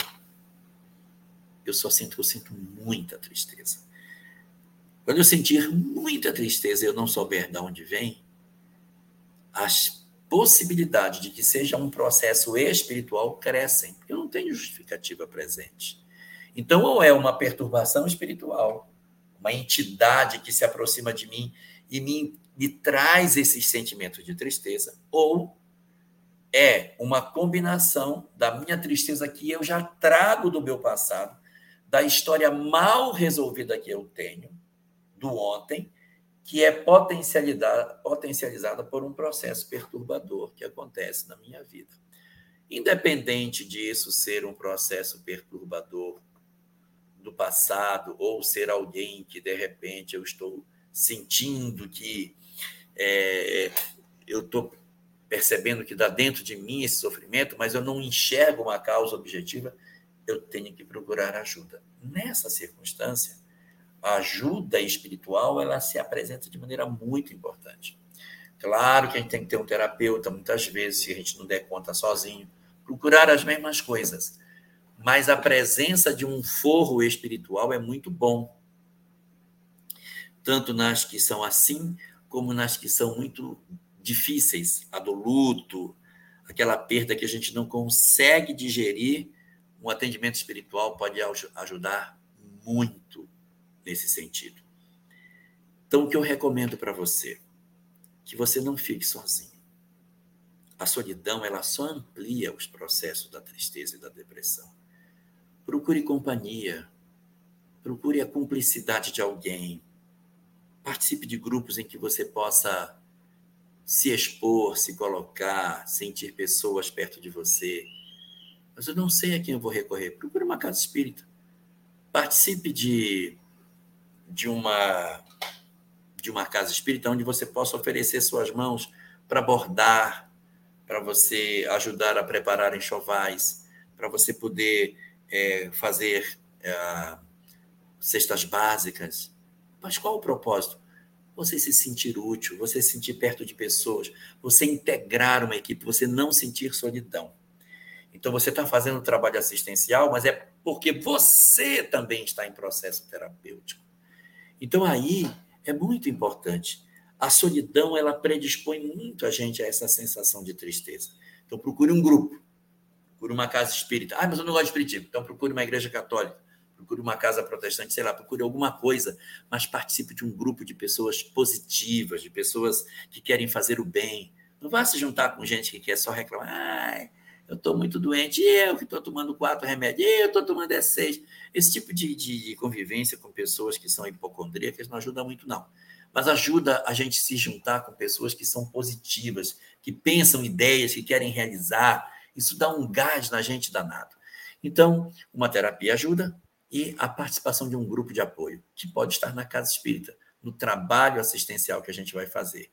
Eu só sinto eu sinto muita tristeza. Quando eu sentir muita tristeza e eu não souber de onde vem, as possibilidades de que seja um processo espiritual crescem, porque não tenho justificativa presente. Então, ou é uma perturbação espiritual, uma entidade que se aproxima de mim e me, me traz esses sentimentos de tristeza, ou é uma combinação da minha tristeza que eu já trago do meu passado, da história mal resolvida que eu tenho, do ontem, que é potencializada, potencializada por um processo perturbador que acontece na minha vida. Independente disso ser um processo perturbador do passado ou ser alguém que de repente eu estou sentindo que é, eu estou percebendo que dá dentro de mim esse sofrimento, mas eu não enxergo uma causa objetiva, eu tenho que procurar ajuda. Nessa circunstância, a ajuda espiritual ela se apresenta de maneira muito importante. Claro que a gente tem que ter um terapeuta, muitas vezes, se a gente não der conta sozinho, procurar as mesmas coisas. Mas a presença de um forro espiritual é muito bom. Tanto nas que são assim, como nas que são muito difíceis, a do luto, aquela perda que a gente não consegue digerir, um atendimento espiritual pode ajudar muito nesse sentido. Então, o que eu recomendo para você? Que você não fique sozinho. A solidão, ela só amplia os processos da tristeza e da depressão. Procure companhia. Procure a cumplicidade de alguém. Participe de grupos em que você possa se expor, se colocar, sentir pessoas perto de você. Mas eu não sei a quem eu vou recorrer. Procure uma casa espírita. Participe de de uma de uma casa espírita onde você possa oferecer suas mãos para bordar, para você ajudar a preparar enxovais, para você poder é, fazer é, cestas básicas. Mas qual o propósito? Você se sentir útil, você se sentir perto de pessoas, você integrar uma equipe, você não sentir solidão. Então, você está fazendo um trabalho assistencial, mas é porque você também está em processo terapêutico. Então aí é muito importante. A solidão ela predispõe muito a gente a essa sensação de tristeza. Então procure um grupo, procure uma casa espírita. Ah, mas eu não gosto de espiritismo. Então procure uma igreja católica, procure uma casa protestante, sei lá, procure alguma coisa, mas participe de um grupo de pessoas positivas, de pessoas que querem fazer o bem. Não vá se juntar com gente que quer só reclamar. Ai, eu estou muito doente, eu que estou tomando quatro remédios, eu estou tomando S6. Esse tipo de, de, convivência com pessoas que são hipocondríacas não ajuda muito, não. Mas ajuda a gente se juntar com pessoas que são positivas, que pensam ideias, que querem realizar. Isso dá um gás na gente danado. Então, uma terapia ajuda e a participação de um grupo de apoio, que pode estar na casa espírita, no trabalho assistencial que a gente vai fazer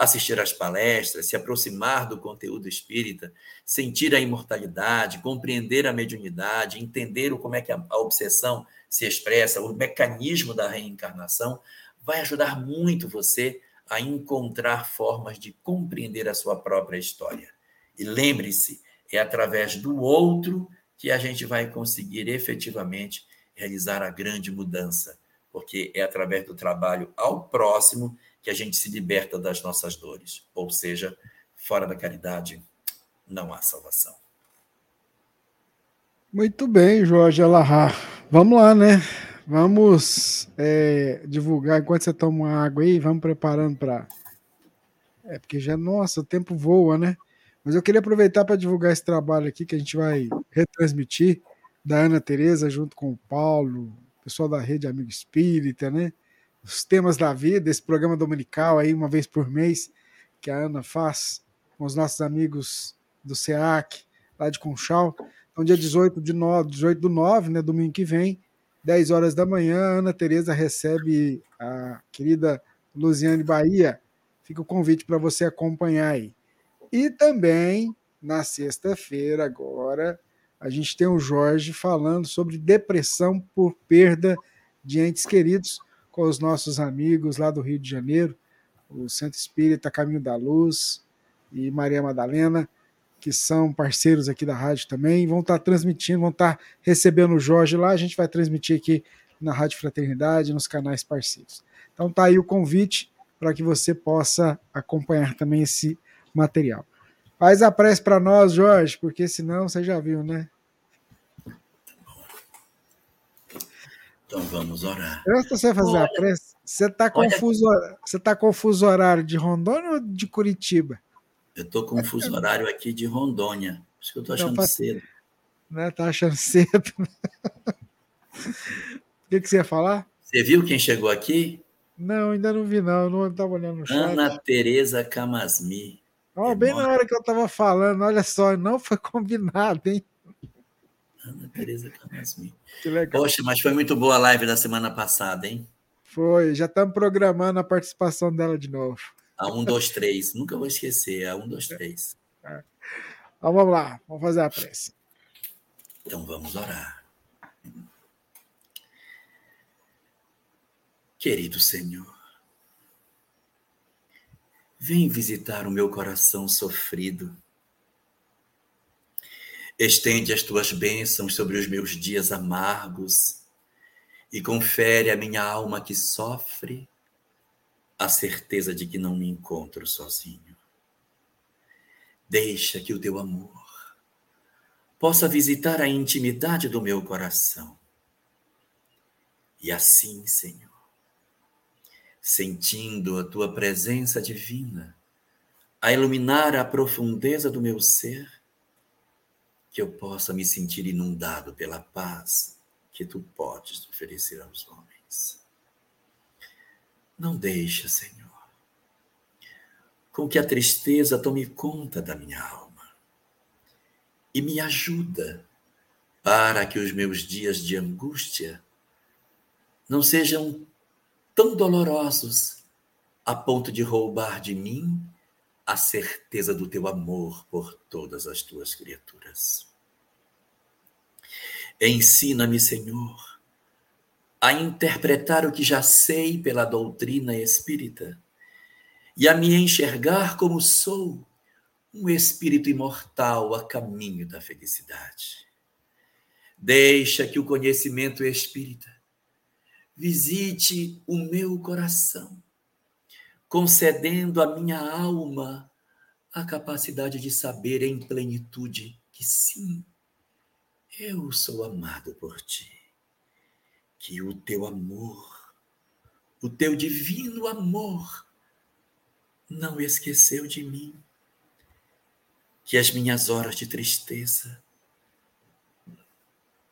assistir às palestras, se aproximar do conteúdo espírita, sentir a imortalidade, compreender a mediunidade, entender como é que a, obsessão se expressa, o mecanismo da reencarnação, vai ajudar muito você a encontrar formas de compreender a sua própria história. E lembre-se, é através do outro que a gente vai conseguir efetivamente realizar a grande mudança, porque é através do trabalho ao próximo que a gente se liberta das nossas dores. Ou seja, fora da caridade não há salvação. Muito bem, Jorge Alahá. Vamos lá, né? Vamos é, divulgar enquanto você toma água aí, vamos preparando para. É porque já, nossa, o tempo voa, né? Mas eu queria aproveitar para divulgar esse trabalho aqui que a gente vai retransmitir da Ana Tereza junto com o Paulo, pessoal da Rede Amigo Espírita, né? Os temas da vida, esse programa dominical aí, uma vez por mês, que a Ana faz com os nossos amigos do SEAC, lá de Conchal. Então, dia 18, de 9, 18 do 9, né, domingo que vem, 10 horas da manhã, a Ana Tereza recebe a querida Luziane Bahia. Fica o convite para você acompanhar aí. E também, na sexta-feira, agora, a gente tem o Jorge falando sobre depressão por perda de entes queridos com os nossos amigos lá do Rio de Janeiro, o Centro Espírita Caminho da Luz e Maria Madalena, que são parceiros aqui da rádio também, vão estar transmitindo, vão estar recebendo o Jorge lá, a gente vai transmitir aqui na Rádio Fraternidade, nos canais parceiros. Então tá aí o convite para que você possa acompanhar também esse material. Faz a prece para nós, Jorge, porque senão você já viu, né? Então vamos orar. Antes de você fazer olha, a prece, você está confuso, você tá confuso horário de Rondônia ou de Curitiba? Eu estou confuso horário aqui de Rondônia. Acho que eu estou achando então, cedo. Né? Tá achando cedo. o que, que você ia falar? Você viu quem chegou aqui? Não, ainda não vi, não. Eu não estava olhando no chat. Ana Tereza Camasmi. Oh, bem na hora que eu estava falando, olha só, não foi combinado, hein? Ana Tereza Camasmi. Que legal. Poxa, mas foi muito boa a live da semana passada, hein? Foi, já estamos programando a participação dela de novo. A 1, 2, 3. Nunca vou esquecer, a 1, 2, 3. Então vamos lá, vamos fazer a prece. Então vamos orar. Querido Senhor, Vem visitar o meu coração sofrido. Estende as tuas bênçãos sobre os meus dias amargos e confere à minha alma que sofre a certeza de que não me encontro sozinho. Deixa que o teu amor possa visitar a intimidade do meu coração. E assim, Senhor, sentindo a tua presença divina a iluminar a profundeza do meu ser, que eu possa me sentir inundado pela paz que tu podes oferecer aos homens. Não deixa, Senhor, com que a tristeza tome conta da minha alma e me ajuda para que os meus dias de angústia não sejam tão dolorosos a ponto de roubar de mim a certeza do teu amor por todas as tuas criaturas. Ensina-me, Senhor, a interpretar o que já sei pela doutrina espírita e a me enxergar como sou, um espírito imortal a caminho da felicidade. Deixa que o conhecimento espírita visite o meu coração, concedendo à minha alma a capacidade de saber em plenitude que sim, eu sou amado por ti, que o teu amor, o teu divino amor, não esqueceu de mim, que as minhas horas de tristeza,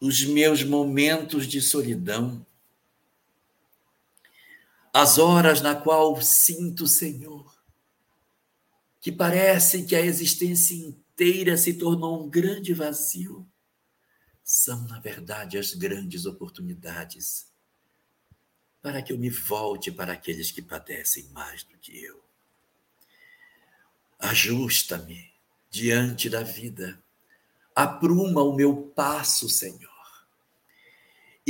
os meus momentos de solidão, as horas na qual sinto, Senhor, que parece que a existência inteira se tornou um grande vazio, são, na verdade, as grandes oportunidades para que eu me volte para aqueles que padecem mais do que eu. Ajusta-me diante da vida, apruma o meu passo, Senhor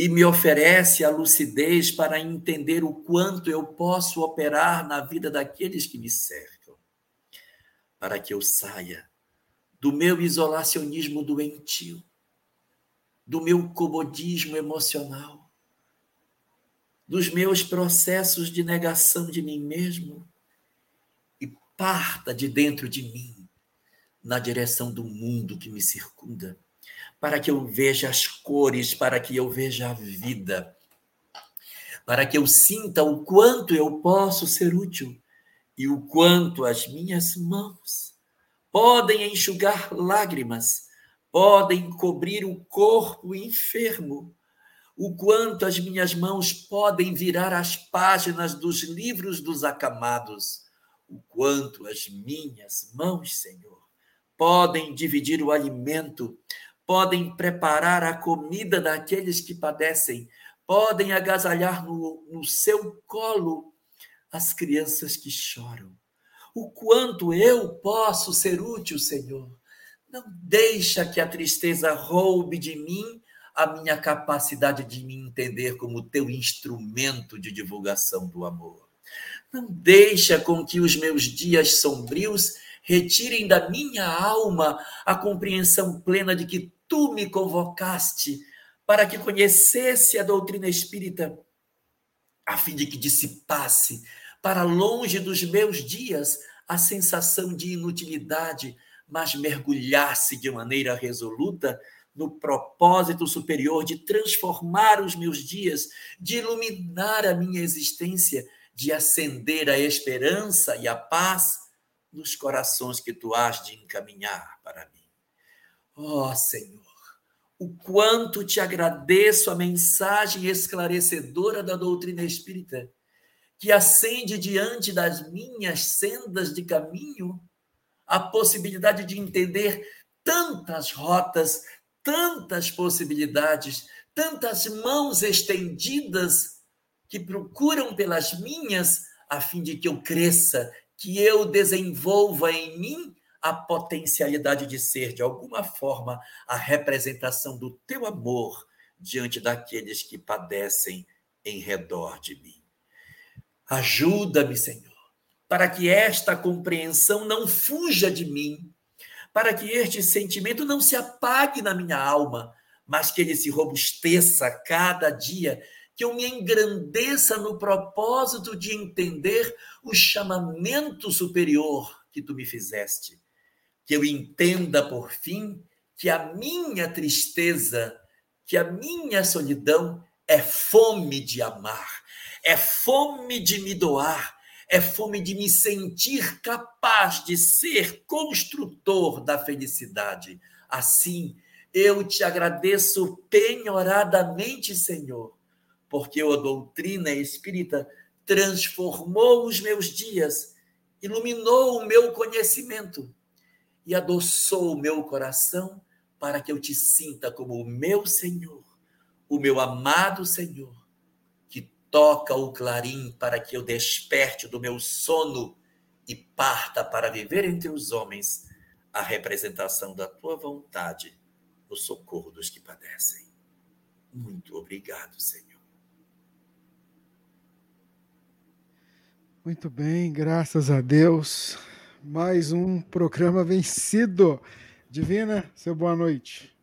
e me oferece a lucidez para entender o quanto eu posso operar na vida daqueles que me cercam, para que eu saia do meu isolacionismo doentio, do meu comodismo emocional, dos meus processos de negação de mim mesmo e parta de dentro de mim na direção do mundo que me circunda para que eu veja as cores, para que eu veja a vida, para que eu sinta o quanto eu posso ser útil e o quanto as minhas mãos podem enxugar lágrimas, podem cobrir o corpo enfermo, o quanto as minhas mãos podem virar as páginas dos livros dos acamados, o quanto as minhas mãos, Senhor, podem dividir o alimento, podem preparar a comida daqueles que padecem, podem agasalhar no, no seu colo as crianças que choram. O quanto eu posso ser útil, Senhor, Não deixa que a tristeza roube de mim a minha capacidade de me entender como teu instrumento de divulgação do amor. Não deixa com que os meus dias sombrios retirem da minha alma a compreensão plena de que tu me convocaste para que conhecesse a doutrina espírita, a fim de que dissipasse para longe dos meus dias a sensação de inutilidade, mas mergulhasse de maneira resoluta no propósito superior de transformar os meus dias, de iluminar a minha existência, de acender a esperança e a paz nos corações que tu has de encaminhar para mim. Ó oh, Senhor, o quanto te agradeço a mensagem esclarecedora da doutrina espírita, que acende diante das minhas sendas de caminho a possibilidade de entender tantas rotas, tantas possibilidades, tantas mãos estendidas que procuram pelas minhas a fim de que eu cresça, que eu desenvolva em mim a potencialidade de ser, de alguma forma, a representação do teu amor diante daqueles que padecem em redor de mim. Ajuda-me, Senhor, para que esta compreensão não fuja de mim, para que este sentimento não se apague na minha alma, mas que ele se robusteça cada dia, que eu me engrandeça no propósito de entender o chamamento superior que tu me fizeste que eu entenda por fim que a minha tristeza, que a minha solidão é fome de amar, é fome de me doar, é fome de me sentir capaz de ser construtor da felicidade. Assim, eu te agradeço penhoradamente, Senhor, porque a doutrina espírita transformou os meus dias, iluminou o meu conhecimento e adoçou o meu coração para que eu te sinta como o meu Senhor, o meu amado Senhor, que toca o clarim para que eu desperte do meu sono e parta para viver entre os homens a representação da tua vontade no socorro dos que padecem. Muito obrigado, Senhor. Muito bem, graças a Deus mais um programa vencido. Divina, seu boa noite.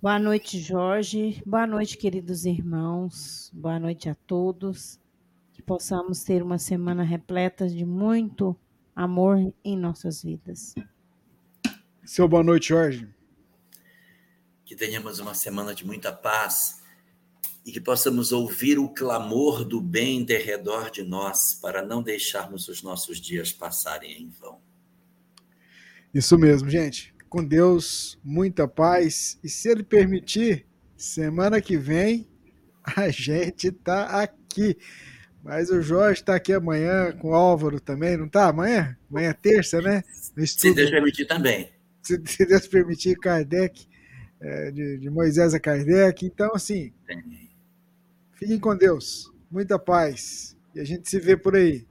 Boa noite, Jorge. Boa noite, queridos irmãos. Boa noite a todos. Que possamos ter uma semana repleta de muito amor em nossas vidas. Seu boa noite, Jorge. Que tenhamos uma semana de muita paz e que possamos ouvir o clamor do bem de redor de nós, para não deixarmos os nossos dias passarem em vão. Isso mesmo, gente. Com Deus, muita paz. E se Ele permitir, semana que vem a gente tá aqui. Mas o Jorge está aqui amanhã com o Álvaro também, não tá? Amanhã? Amanhã é terça, né? Se Deus permitir também. Se Deus permitir, Kardec, é, de, Moisés a Kardec. Então, assim, Fiquem com Deus. Muita paz. E a gente se vê por aí.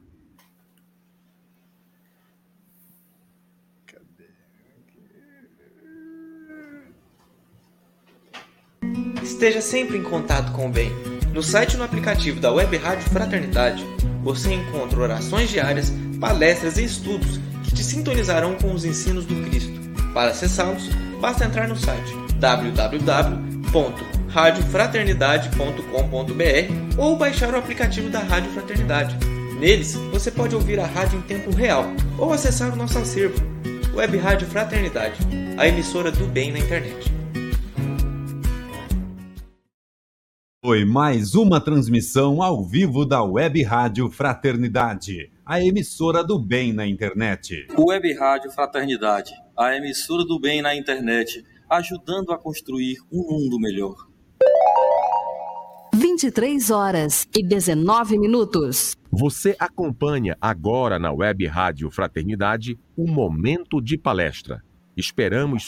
Esteja sempre em contato com o bem. No site e no aplicativo da Web Rádio Fraternidade, você encontra orações diárias, palestras e estudos que te sintonizarão com os ensinos do Cristo. Para acessá-los, basta entrar no site www radiofraternidade.com.br ou baixar o aplicativo da Rádio Fraternidade. Neles, você pode ouvir a rádio em tempo real ou acessar o nosso acervo, Web Rádio Fraternidade, a emissora do bem na internet. Foi mais uma transmissão ao vivo da Web Rádio Fraternidade, a emissora do bem na internet. Web Rádio Fraternidade, a emissora do bem na internet, ajudando a construir um mundo melhor. 23 horas e 19 minutos. Você acompanha agora na Web Rádio Fraternidade um momento de palestra. Esperamos